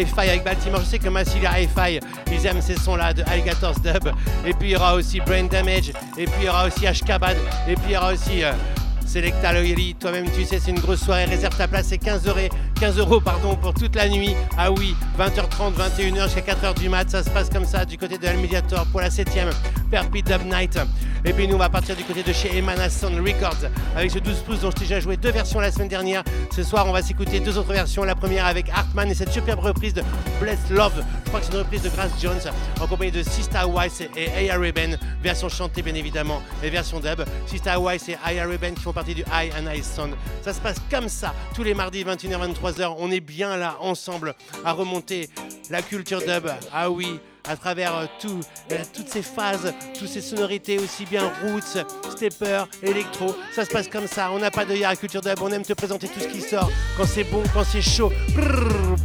Hi-Fi avec Baltimore. Je sais que Massilia Hi-Fi, ils aiment ces sons-là de Alligators Dub. Et puis il y aura aussi Brain Damage, et puis il y aura aussi Ashkabad, et puis il y aura aussi euh, Selecta Loyali. Toi-même, tu sais, c'est une grosse soirée. Réserve ta place, c'est 15 euros, 15 euros pardon, pour toute la nuit. Ah oui, 20h30, 21h jusqu'à 4h du mat. Ça se passe comme ça du côté de El Mediator pour la 7ème Perpi Dub Night. Et puis nous, on va partir du côté de chez Emanation Records avec ce 12 pouces dont je t'ai déjà joué deux versions la semaine dernière. Ce soir, on va s'écouter deux autres versions. La première avec Hartman et cette superbe reprise de Bless Love. Je crois que c'est une reprise de Grace Jones en compagnie de Sista Weiss et Aya Reben. Version chantée, bien évidemment, et version dub. Sista Weiss et Aya Reben qui font partie du High and High Sound. Ça se passe comme ça tous les mardis 21h, 23h. On est bien là ensemble à remonter la culture dub. Ah oui, à travers euh, euh, toutes ces phases, toutes ces sonorités, aussi bien roots, stepper, électro. Ça se passe comme ça. On n'a pas de à culture dub. On aime te présenter tout ce qui sort quand c'est bon, quand c'est chaud.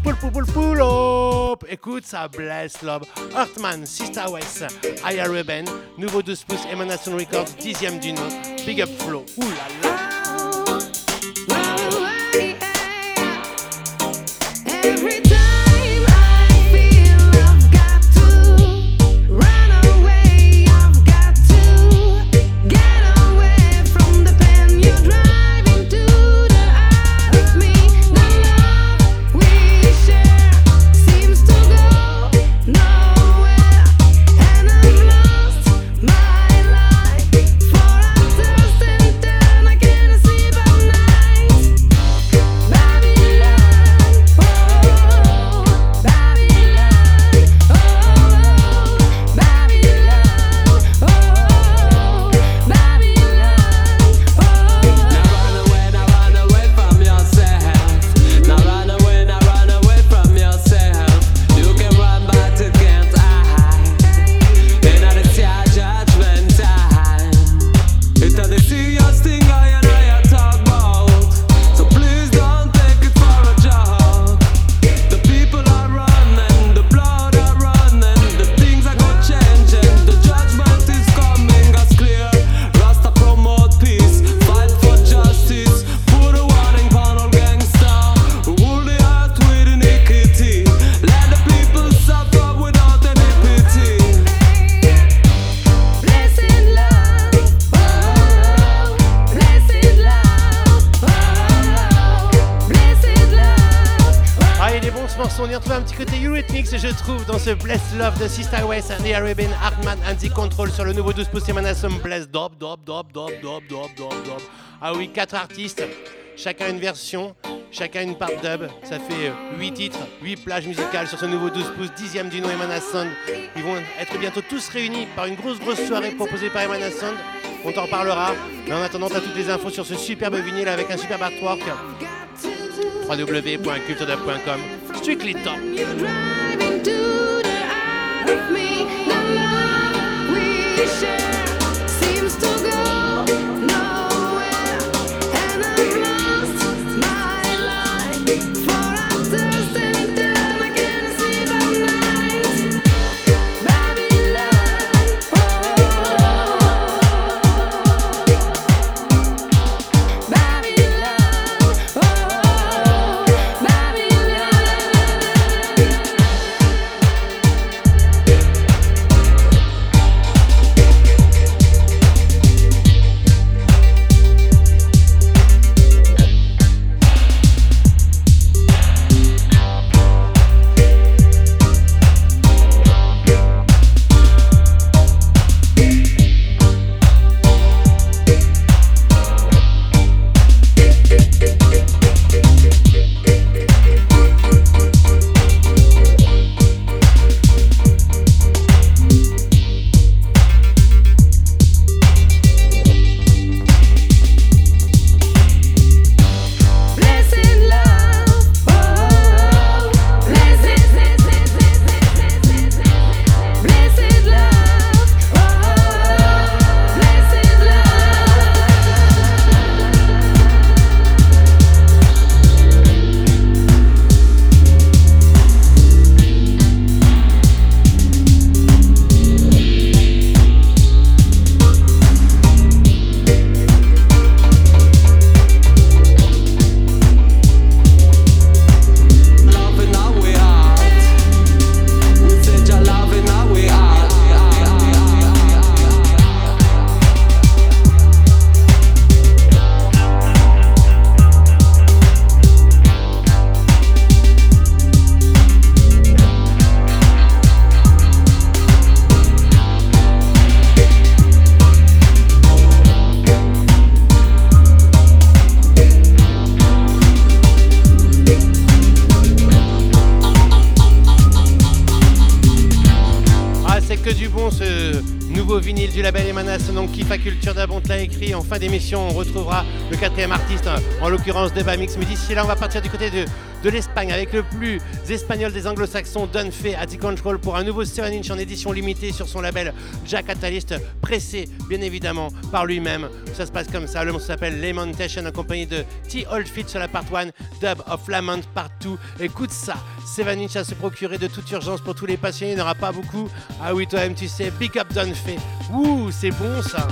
Pull, pull, pull up. Écoute ça, bless love. Hartman, Sista West, Aya Reben, nouveau 12 pouces, Emanation Records, dixième du nom. Big Up Flow. Ouh là là. De Sister West, The Arabian Hartman and The Control sur le nouveau 12 pouces Emanation Bless Dop, Dop, Dop, Dop, Dop, Dop, Dop, Dop. Ah oui, quatre artistes, chacun une version, chacun une part dub. Ça fait 8 titres, 8 plages musicales sur ce nouveau 12 pouces, dixième du nom Emana Sound. Ils vont être bientôt tous réunis par une grosse, grosse soirée proposée par Emana Sound. On t'en parlera. Mais en attendant, tu as toutes les infos sur ce superbe vinyle avec un superbe artwork. www.culturedub.com Strictly Top. Driving to the heart of me. The love En fin d'émission, on retrouvera le quatrième artiste, en l'occurrence Deba Mix. Mais d'ici là, on va partir du côté de, l'Espagne avec le plus espagnol des anglo-saxons, Don Fay à The Control pour un nouveau 7 inch en édition limitée sur son label Jack Catalyst, pressé bien évidemment par lui-même. Ça se passe comme ça. Le morceau s'appelle Lamentation, accompagné de T. Oldfit sur la part 1, Dub of Lament part 2. Écoute ça, 7 inch à se procurer de toute urgence pour tous les passionnés, il n'y en aura pas beaucoup. Ah oui, toi-même, tu sais, Big Up Don Fay. Ouh, c'est bon ça.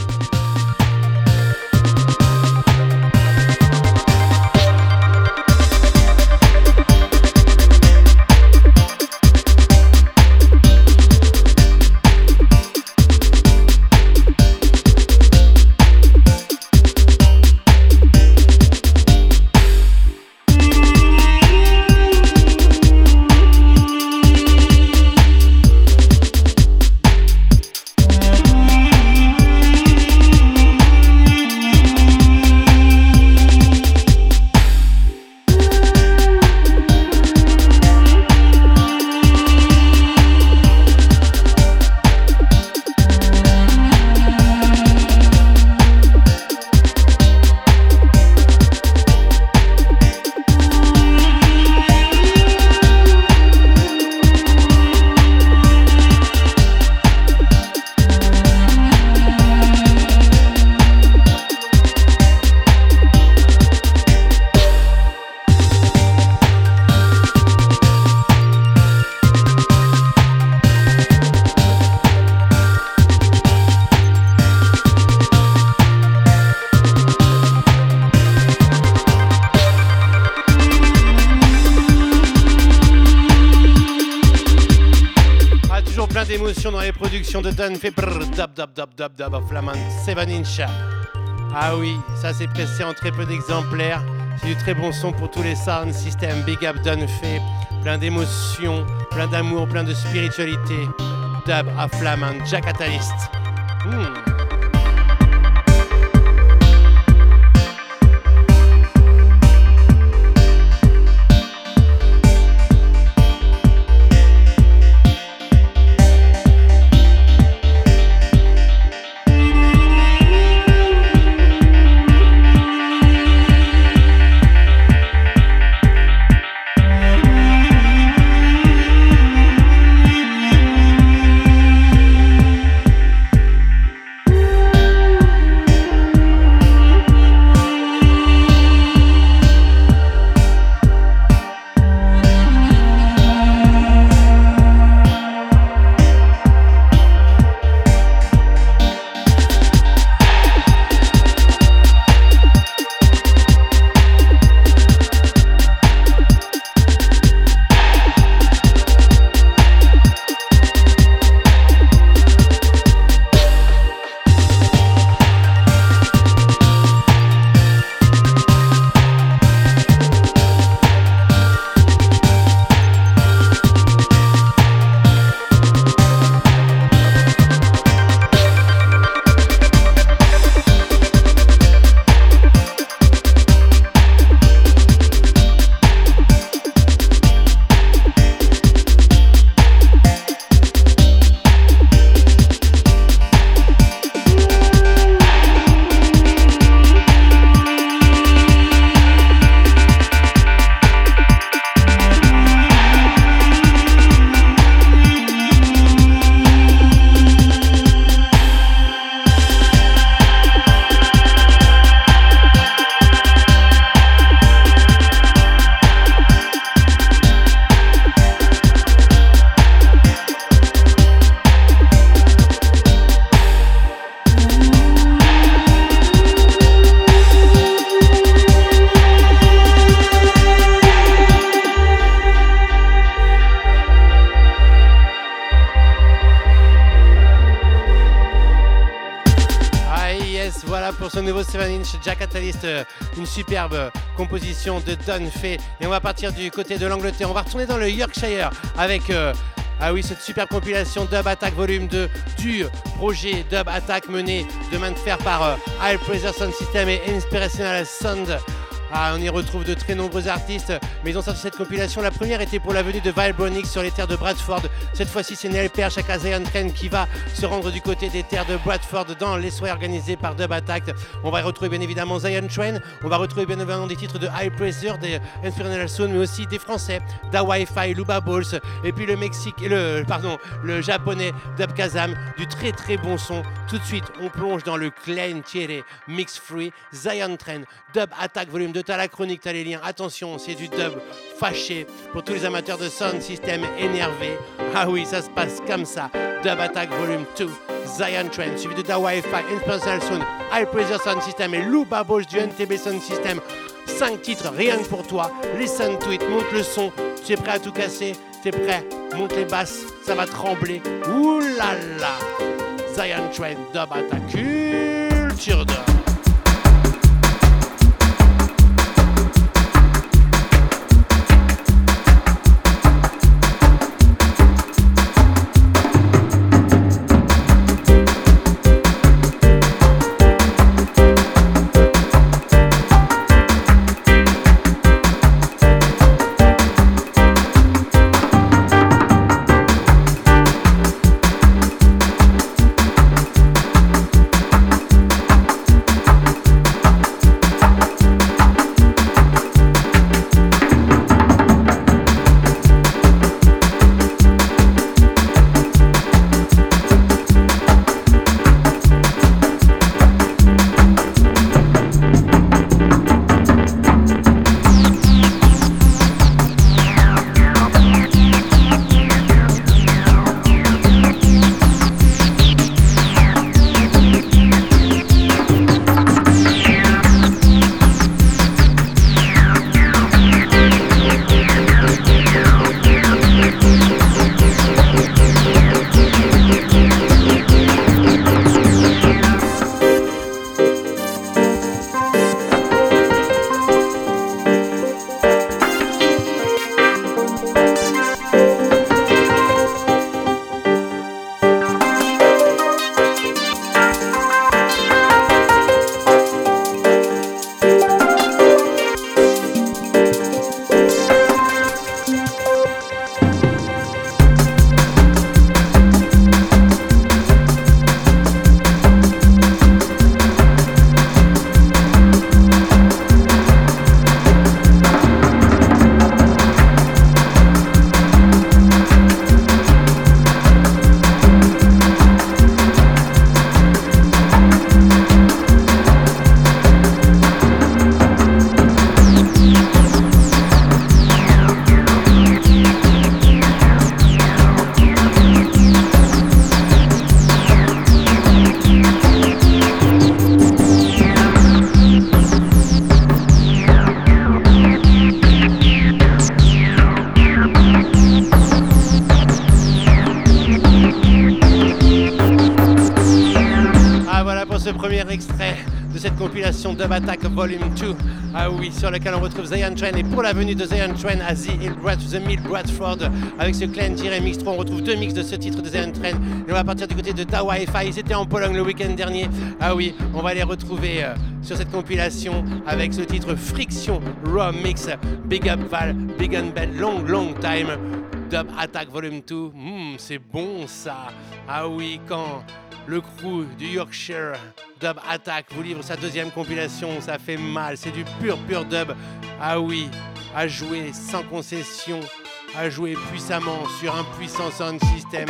Dub, dub, of Flamand 7 inch. Ah oui, ça c'est pressé en très peu d'exemplaires. C'est du très bon son pour tous les sound systems. Big up Don Fay plein d'émotions, plein d'amour, plein de spiritualité. Dub flamme, un Jack Catalyst. Superbe composition de Don Fay. Et on va partir du côté de l'Angleterre, on va retourner dans le Yorkshire avec... euh, ah oui, cette superbe compilation Dub Attack Volume 2 du projet Dub Attack mené de main de fer par euh, High Pressure Sound System et Inspirational Sound. Ah, on y retrouve de très nombreux artistes, mais ils ont sorti cette compilation. La première était pour la venue de Vibronics sur les terres de Bradford. Cette fois-ci, c'est Neil Peart, Chaka Zion Trend qui va se rendre du côté des terres de Bradford dans les soirées organisées par Dub Attack. On va y retrouver bien évidemment Zion Train, on va retrouver bien évidemment des titres de High Pressure, des Inspirational Sound, mais aussi des Français, Da Wi-Fi, Luba Balls, et puis le Mexique, pardon, le japonais Dub Kazam, du très très bon son. Tout de suite, on plonge dans le Klein Thierry Mix Free, Zion Train, Dub Attack Volume 2, t'as la chronique, t'as les liens. Attention, c'est du dub fâché pour tous les amateurs de sound system énervés. Ah oui, ça se passe comme ça. Dub Attack Volume 2, Zion Train, suivi de Da Wi-Fi, Inspirational Sound, High Pressure Sound System et Lou Babos du NTB Sound System. 5 titres rien que pour toi. Listen to it, monte le son. Tu es prêt à tout casser? T'es prêt? Monte les basses, ça va trembler. Ouh là Zion Train, Dub Attack, culture dub. Attack Volume 2. Ah oui, sur lequel on retrouve Zion Train. Et pour la venue de Zion Train à The Hill The Mill Bradford, avec ce Clan tiré mix 3, on retrouve deux mix de ce titre de Zion Train. Et on va partir du côté de Tawa Fi. Ils étaient en Pologne le week-end dernier. Ah oui, on va les retrouver euh, sur cette compilation avec ce titre Friction Raw Mix. Big Up Val, Big and Ben, Long Long Time. Dub Attack Volume 2. Hmm, c'est bon ça. Ah oui, quand le crew du Yorkshire Dub Attack vous livre sa deuxième compilation, ça fait mal. C'est du pur, pur dub. Ah oui, à jouer sans concession, à jouer puissamment sur un puissant sound system.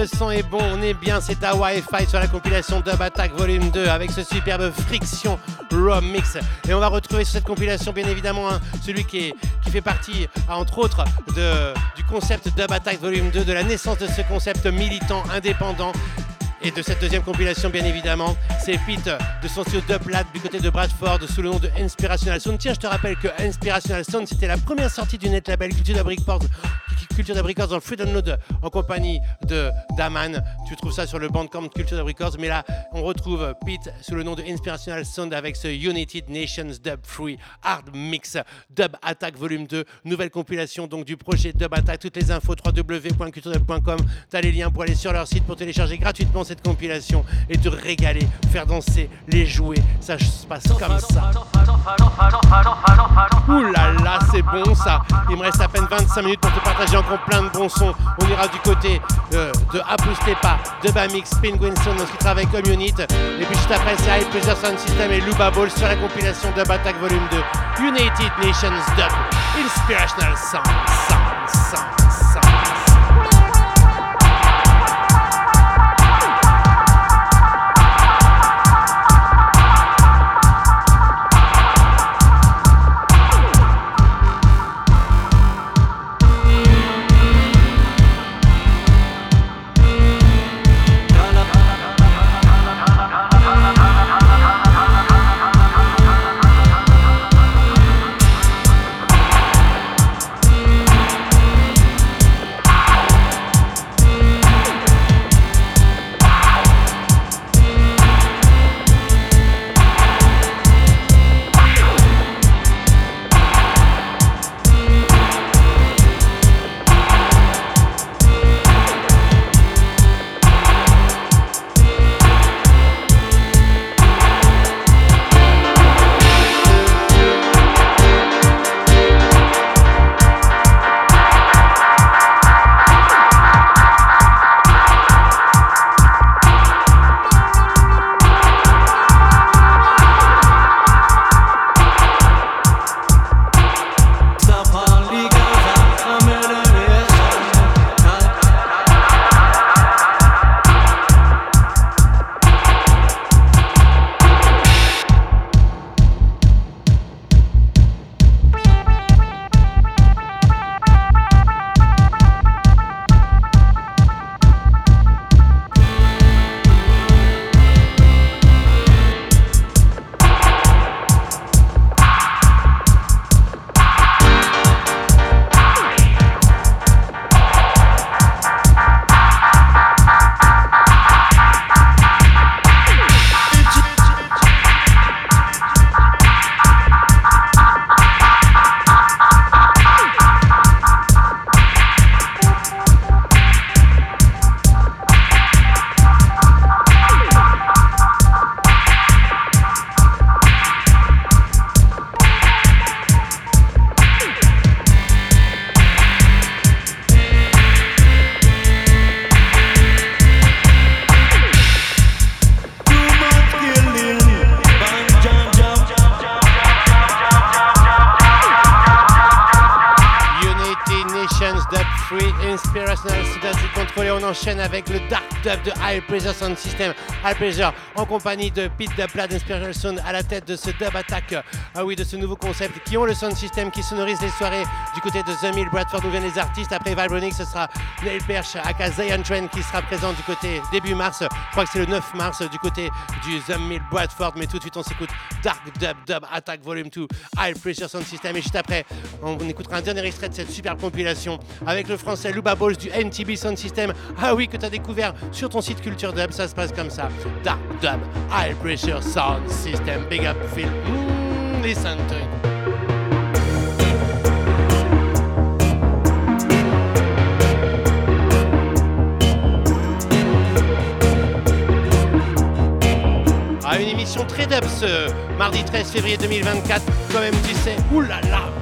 Le son est bon, on est bien, c'est Dawa Fi sur la compilation Dub Attack Volume 2 avec ce superbe Friction Raw Mix. Et on va retrouver sur cette compilation, bien évidemment, hein, celui qui, fait partie, ah, entre autres, du concept Dub Attack Volume 2, de la naissance de ce concept militant, indépendant. Et de cette deuxième compilation, bien évidemment, c'est Pete de son studio Dublat du côté de Bradford sous le nom de Inspirational Sound. Tiens, je te rappelle que Inspirational Sound, c'était la première sortie du net label Culture Dub Records, Culture dans le Freedom Node en compagnie de Daman. Tu trouves ça sur le bandcamp Culture Dub Records. Mais là, on retrouve Pete sous le nom de Inspirational Sound avec ce United Nations Dub Free Hard Mix Dub Attack Volume 2. Nouvelle compilation donc du projet Dub Attack. Toutes les infos www.culturedub.com. T'as les liens pour aller sur leur site pour télécharger gratuitement cette compilation et te régaler, faire danser, les jouer. Ça se passe comme ça. Ouh là c'est bon ça. Il me reste à peine 25 minutes pour te partager encore plein de bons sons. On ira du côté euh, de Apus Tepa, de Bamix, Penguin Sound, on se avec Unit. Et puis juste après, c'est High Pleasure Sound System et Luba Ball sur la compilation Dub Attack Volume 2. United Nations Dub, Inspirational Sound, Sound, Sound. Enchaîne avec le Dark Dub de High Pressure Sound System. High Pressure en compagnie de Pete Dubblad Inspiration à la tête de ce dub attack, euh, ah oui, de ce nouveau concept qui ont le sound system qui sonorise les soirées du côté de The Mill. Bradford nous viennent les artistes. Après Vibronic, ce sera Neil Perch, aka Zion Trend qui sera présent du côté début mars. Je crois que c'est le 9 mars du côté du The Mill Bradford. Mais tout de suite, on s'écoute Dark Dub Dub Attack Volume 2, High Pressure Sound System. Et juste après, on écoutera un dernier extrait de cette super compilation avec le français Luba Balls du NTB Sound System. Ah oui, que tu as découvert sur ton site Culture Dub. Ça se passe comme ça. Dark Dub, High Pressure Sound System. Big up, Phil. Mm, listen. Ah, une émission très dub ce mardi 13 février 2024. Quand même, tu sais, oulala.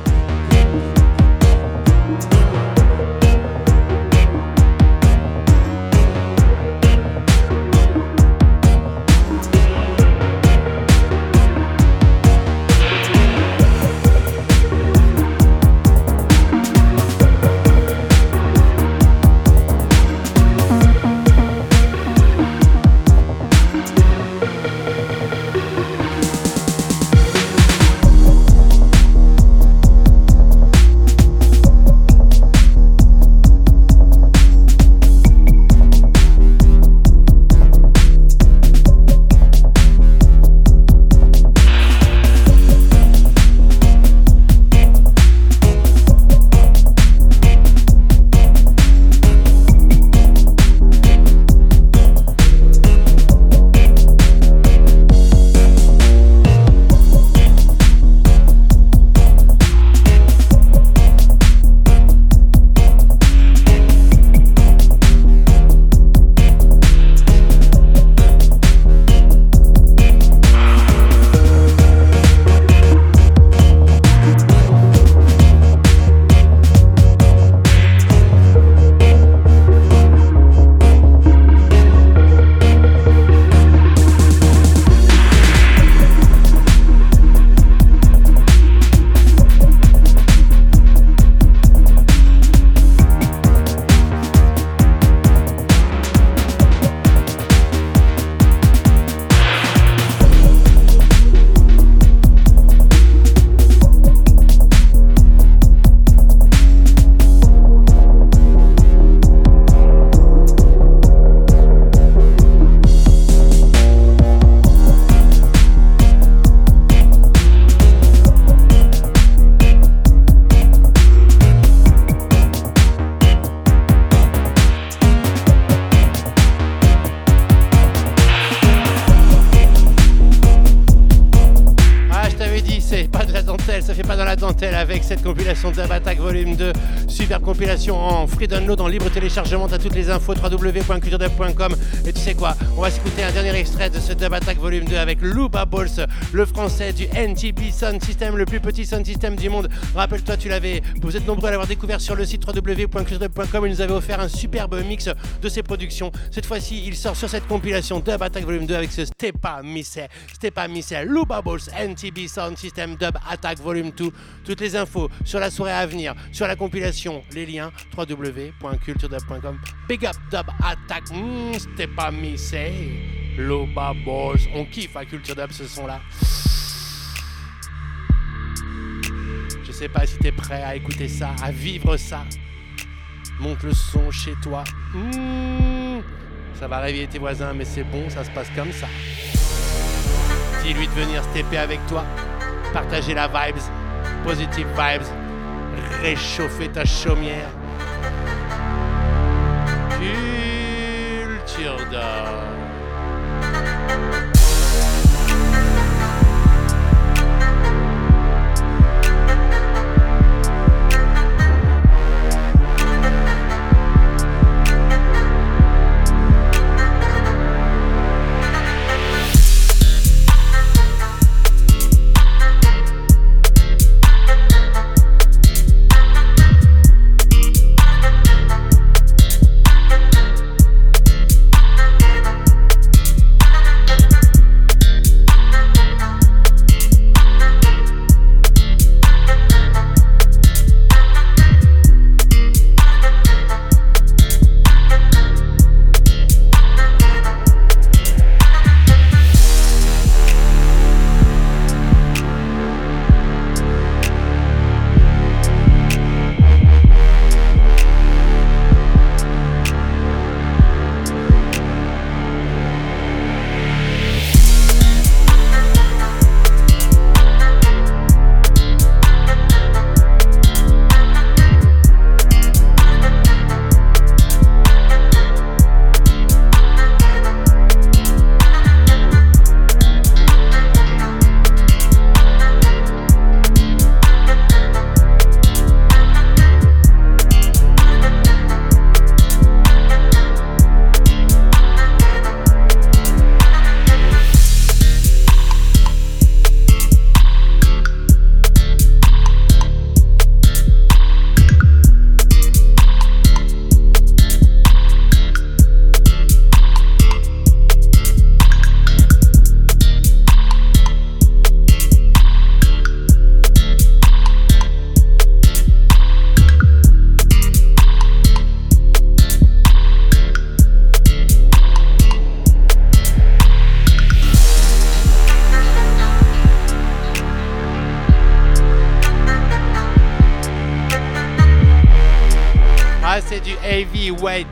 En free download, en libre téléchargement. T'as toutes les infos www.culturedub.com. Luba Balls, le français du NTP Sound System, le plus petit sound system du monde. Rappelle-toi, tu l'avais, vous êtes nombreux à l'avoir découvert sur le site www.culturedub.com. Il nous avait offert un superbe mix de ses productions. Cette fois-ci, il sort sur cette compilation Dub Attack Volume 2 avec ce Stepa Misse, Stepa Misse, Luba Balls, NTB Sound System Dub Attack Volume 2. Toutes les infos sur la soirée à venir, sur la compilation, les liens www.culturedub.com. Big up Dub Attack, mm, Stepa Misse, Luba Balls. On kiffe à Culture Dub ce son-là. Je sais pas si t'es prêt à écouter ça, à vivre ça. Monte le son chez toi. Mmh. Ça va réveiller tes voisins, mais c'est bon, ça se passe comme ça. Dis-lui de venir stepper avec toi. Partager la vibes, positive vibes. Réchauffer ta chaumière. Culture d'or.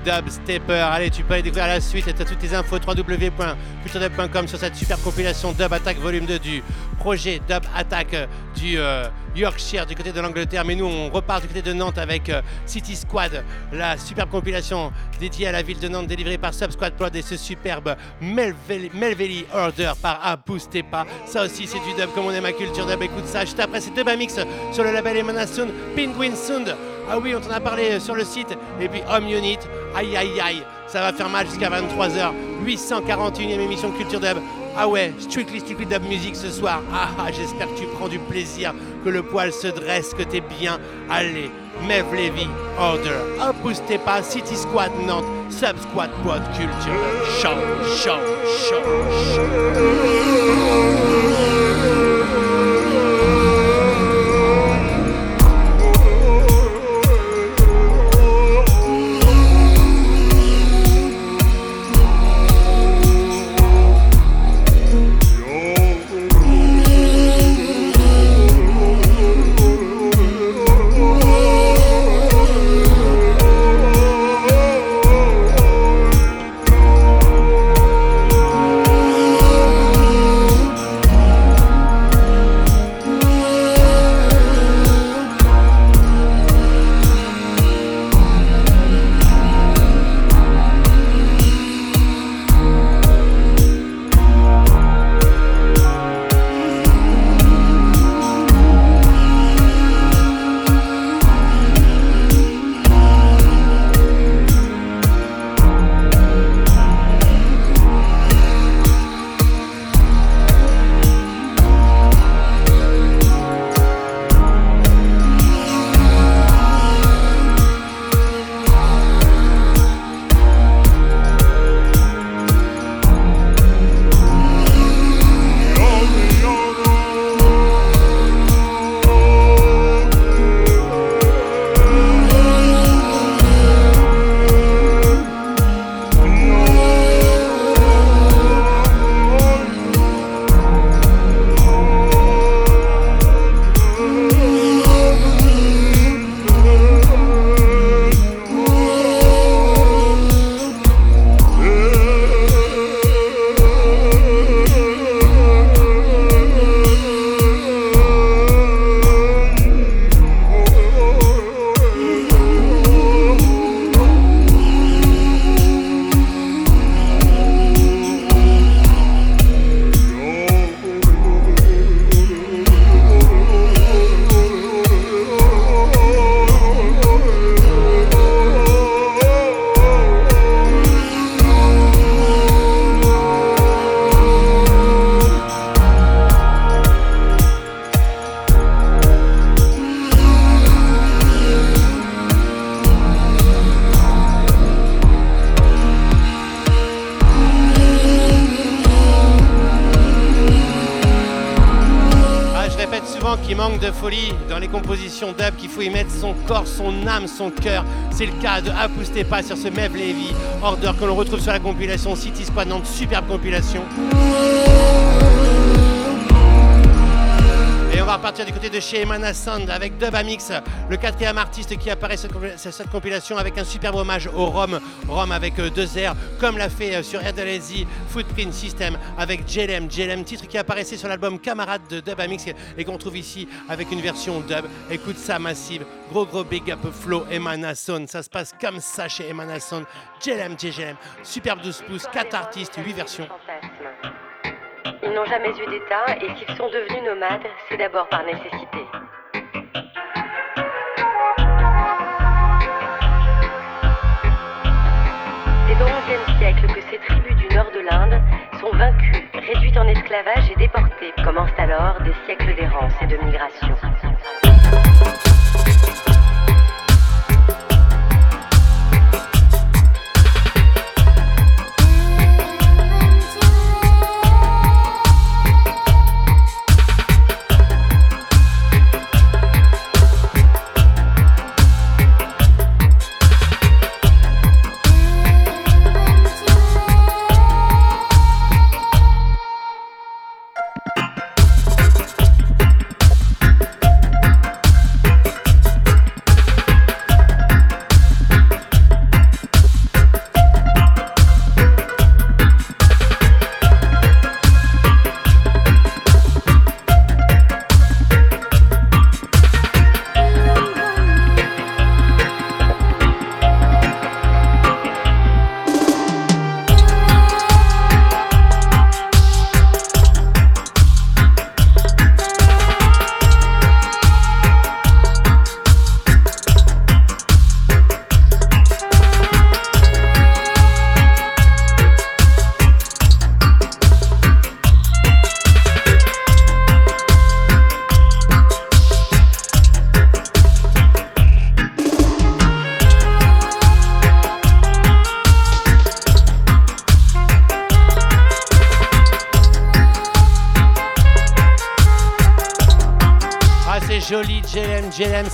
Heavy White Dub Stepper. Allez, tu peux aller découvrir la suite et t'as toutes les infos www.culturedub.com sur cette super compilation Dub Attack Volume 2 du projet Dub Attack du euh, Yorkshire du côté de l'Angleterre. Mais nous, on repart du côté de Nantes avec euh, City Squad, la superbe compilation dédiée à la ville de Nantes délivrée par Sub Squad Prod et ce superbe Melveli Order par Abu Stepa. Ça aussi, c'est du dub comme on aime à Culture Dub. Écoute ça, juste après, c'est Dub Mix sur le label Emana Sound, Penguin Sound. Ah oui, on t'en a parlé euh, sur le site. Et puis Home Unit, aïe aïe aïe, ça va faire mal jusqu'à 23h. 841e émission Culture Dub. Ah ouais, strictly, strictly dub music ce soir. Ah ah, j'espère que tu prends du plaisir, que le poil se dresse, que t'es bien. Allez, Mev Levy, Order, Opustez pas, City Squad Nantes, Sub Squad Pod Culture. Show, show, show, Ah, son âme, son cœur. C'est le cas de Apustez pas sur ce Mev Levy Order que l'on retrouve sur la compilation City Squad Nantes, superbe compilation. Va repartir du côté de chez Emana Sound avec Dub Amix, le quatrième artiste qui apparaît sur cette- compilation avec un superbe hommage au Rome, Rome avec euh, deux R, comme l'a fait euh, sur Erdalazy Footprint System avec JLM, JLM, titre qui apparaissait sur l'album Camarade de Dub Amix et qu'on trouve ici avec une version dub. Écoute ça massive, gros gros big up flow Emana Sound, ça se passe comme ça chez Emana Sound, JLM, JLM, superbe 12 pouces, 4 artistes, 8 versions. Ils n'ont jamais eu d'État et s'ils sont devenus nomades, d'abord par nécessité.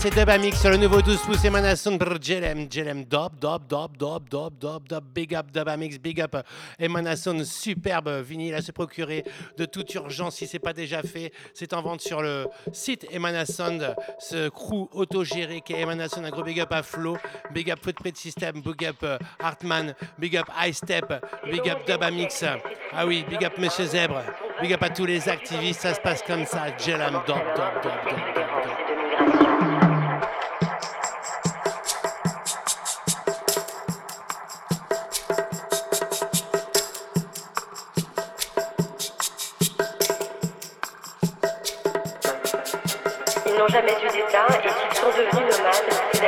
C'est Dub Amix sur le nouveau 12 pouces Emanation, brr, Jelem, Jelem, Dub, Dub, Dub, Dub, Dub, Dub, Dub, Big Up, Dub Amix, Big Up, Emanation, superbe vinyle à se procurer de toute urgence si c'est pas déjà fait. C'est en vente sur le site Emanation, ce crew autogéré qui est Emanation, un gros Big Up à Flo, Big Up Footprint System, Big Up euh, Hartman, Big Up High Step, Big Up Dub Amix. Ah oui, Big Up Monsieur Zèbre, Big Up à tous les activistes, ça se passe comme ça, Jelem, Dub, Dub, Dub, Dub, Dub, Dub.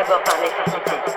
D'abord par nécessité.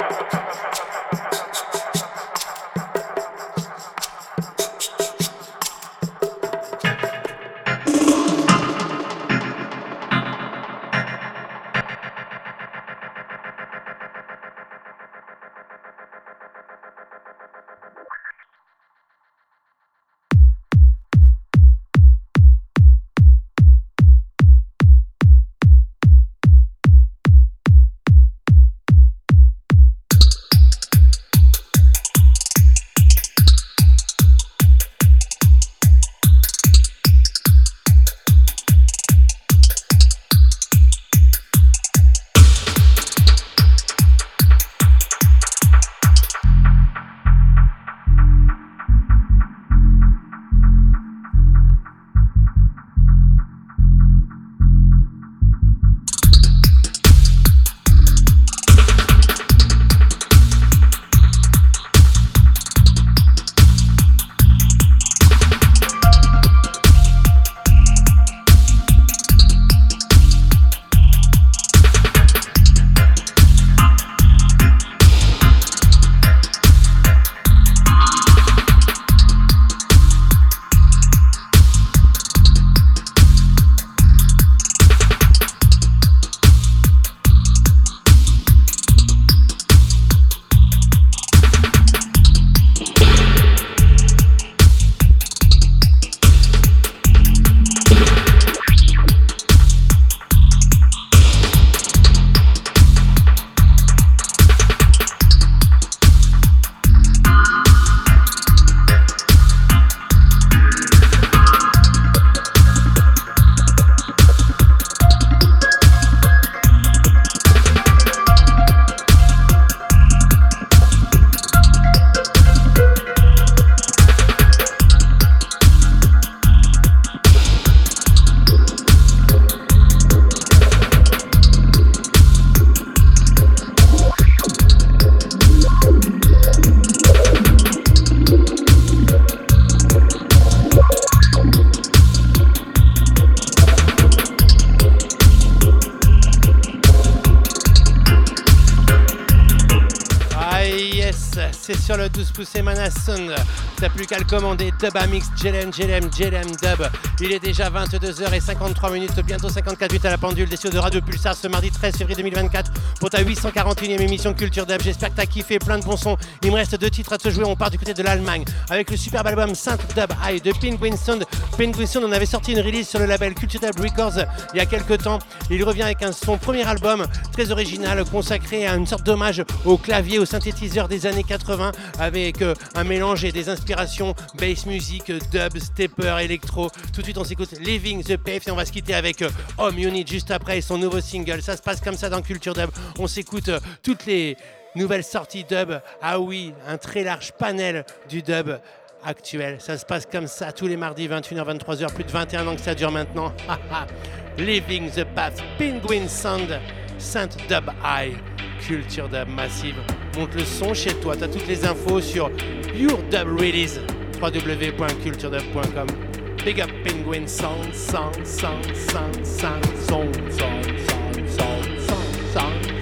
Commander. Dub Amix, Jelem, Jelem, Jelem Dub. Il est déjà 22h53 minutes, bientôt 54 minutes à la pendule des studios de Radio Pulsar ce mardi 13 février 2024 pour ta 841e émission Culture Dub. J'espère que t'as kiffé, plein de bons sons. Il me reste deux titres à te jouer. On part du côté de l'Allemagne avec le superbe album Saint Dub High de Penguin Sound. On avait sorti une release sur le label Culture Dub Records il y a quelques temps. Il revient avec son premier album très original consacré à une sorte d'hommage au clavier, au synthétiseur des années 80 avec euh, un mélange et des inspirations bass music, dub, stepper, électro. Tout de suite, on s'écoute Living the Pave et on va se quitter avec euh, Home Unit juste après son nouveau single. Ça se passe comme ça dans Culture Dub. On s'écoute euh, toutes les nouvelles sorties dub. Ah oui, un très large panel du dub actuel. Ça se passe comme ça tous les mardis, 21h, 23h, plus de 21 ans que ça dure maintenant. Living the Path, Penguin Sound, Saint Dub High, Culture Dub Massive. Monte le son chez toi, tu as toutes les infos sur Your Dub Release, www.culturedub.com. Big up Penguin Sound, Sound, Sound, Sound, Sound, Sound, Sound, Sound, Sound, Sound, Sound.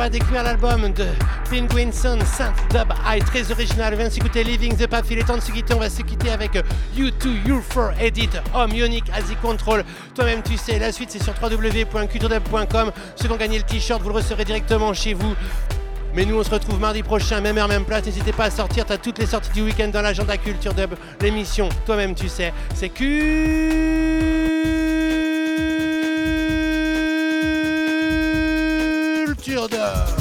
Va découvrir l'album de Penguin Sun Saint Dub High, très original. On vient s'écouter Living the Path. Il de se quitter. On va se quitter avec U2 U4 Edit, Home Unique, Asi Control. Toi-même, tu sais, la suite c'est sur www.culturedub.com. Ceux qui ont gagné le t-shirt, vous le recevrez directement chez vous. Mais nous, on se retrouve mardi prochain, même heure, même place. N'hésitez pas à sortir. T'as toutes les sorties du week-end dans l'agenda Culture Dub. L'émission, toi-même, tu sais, c'est Culture Dub.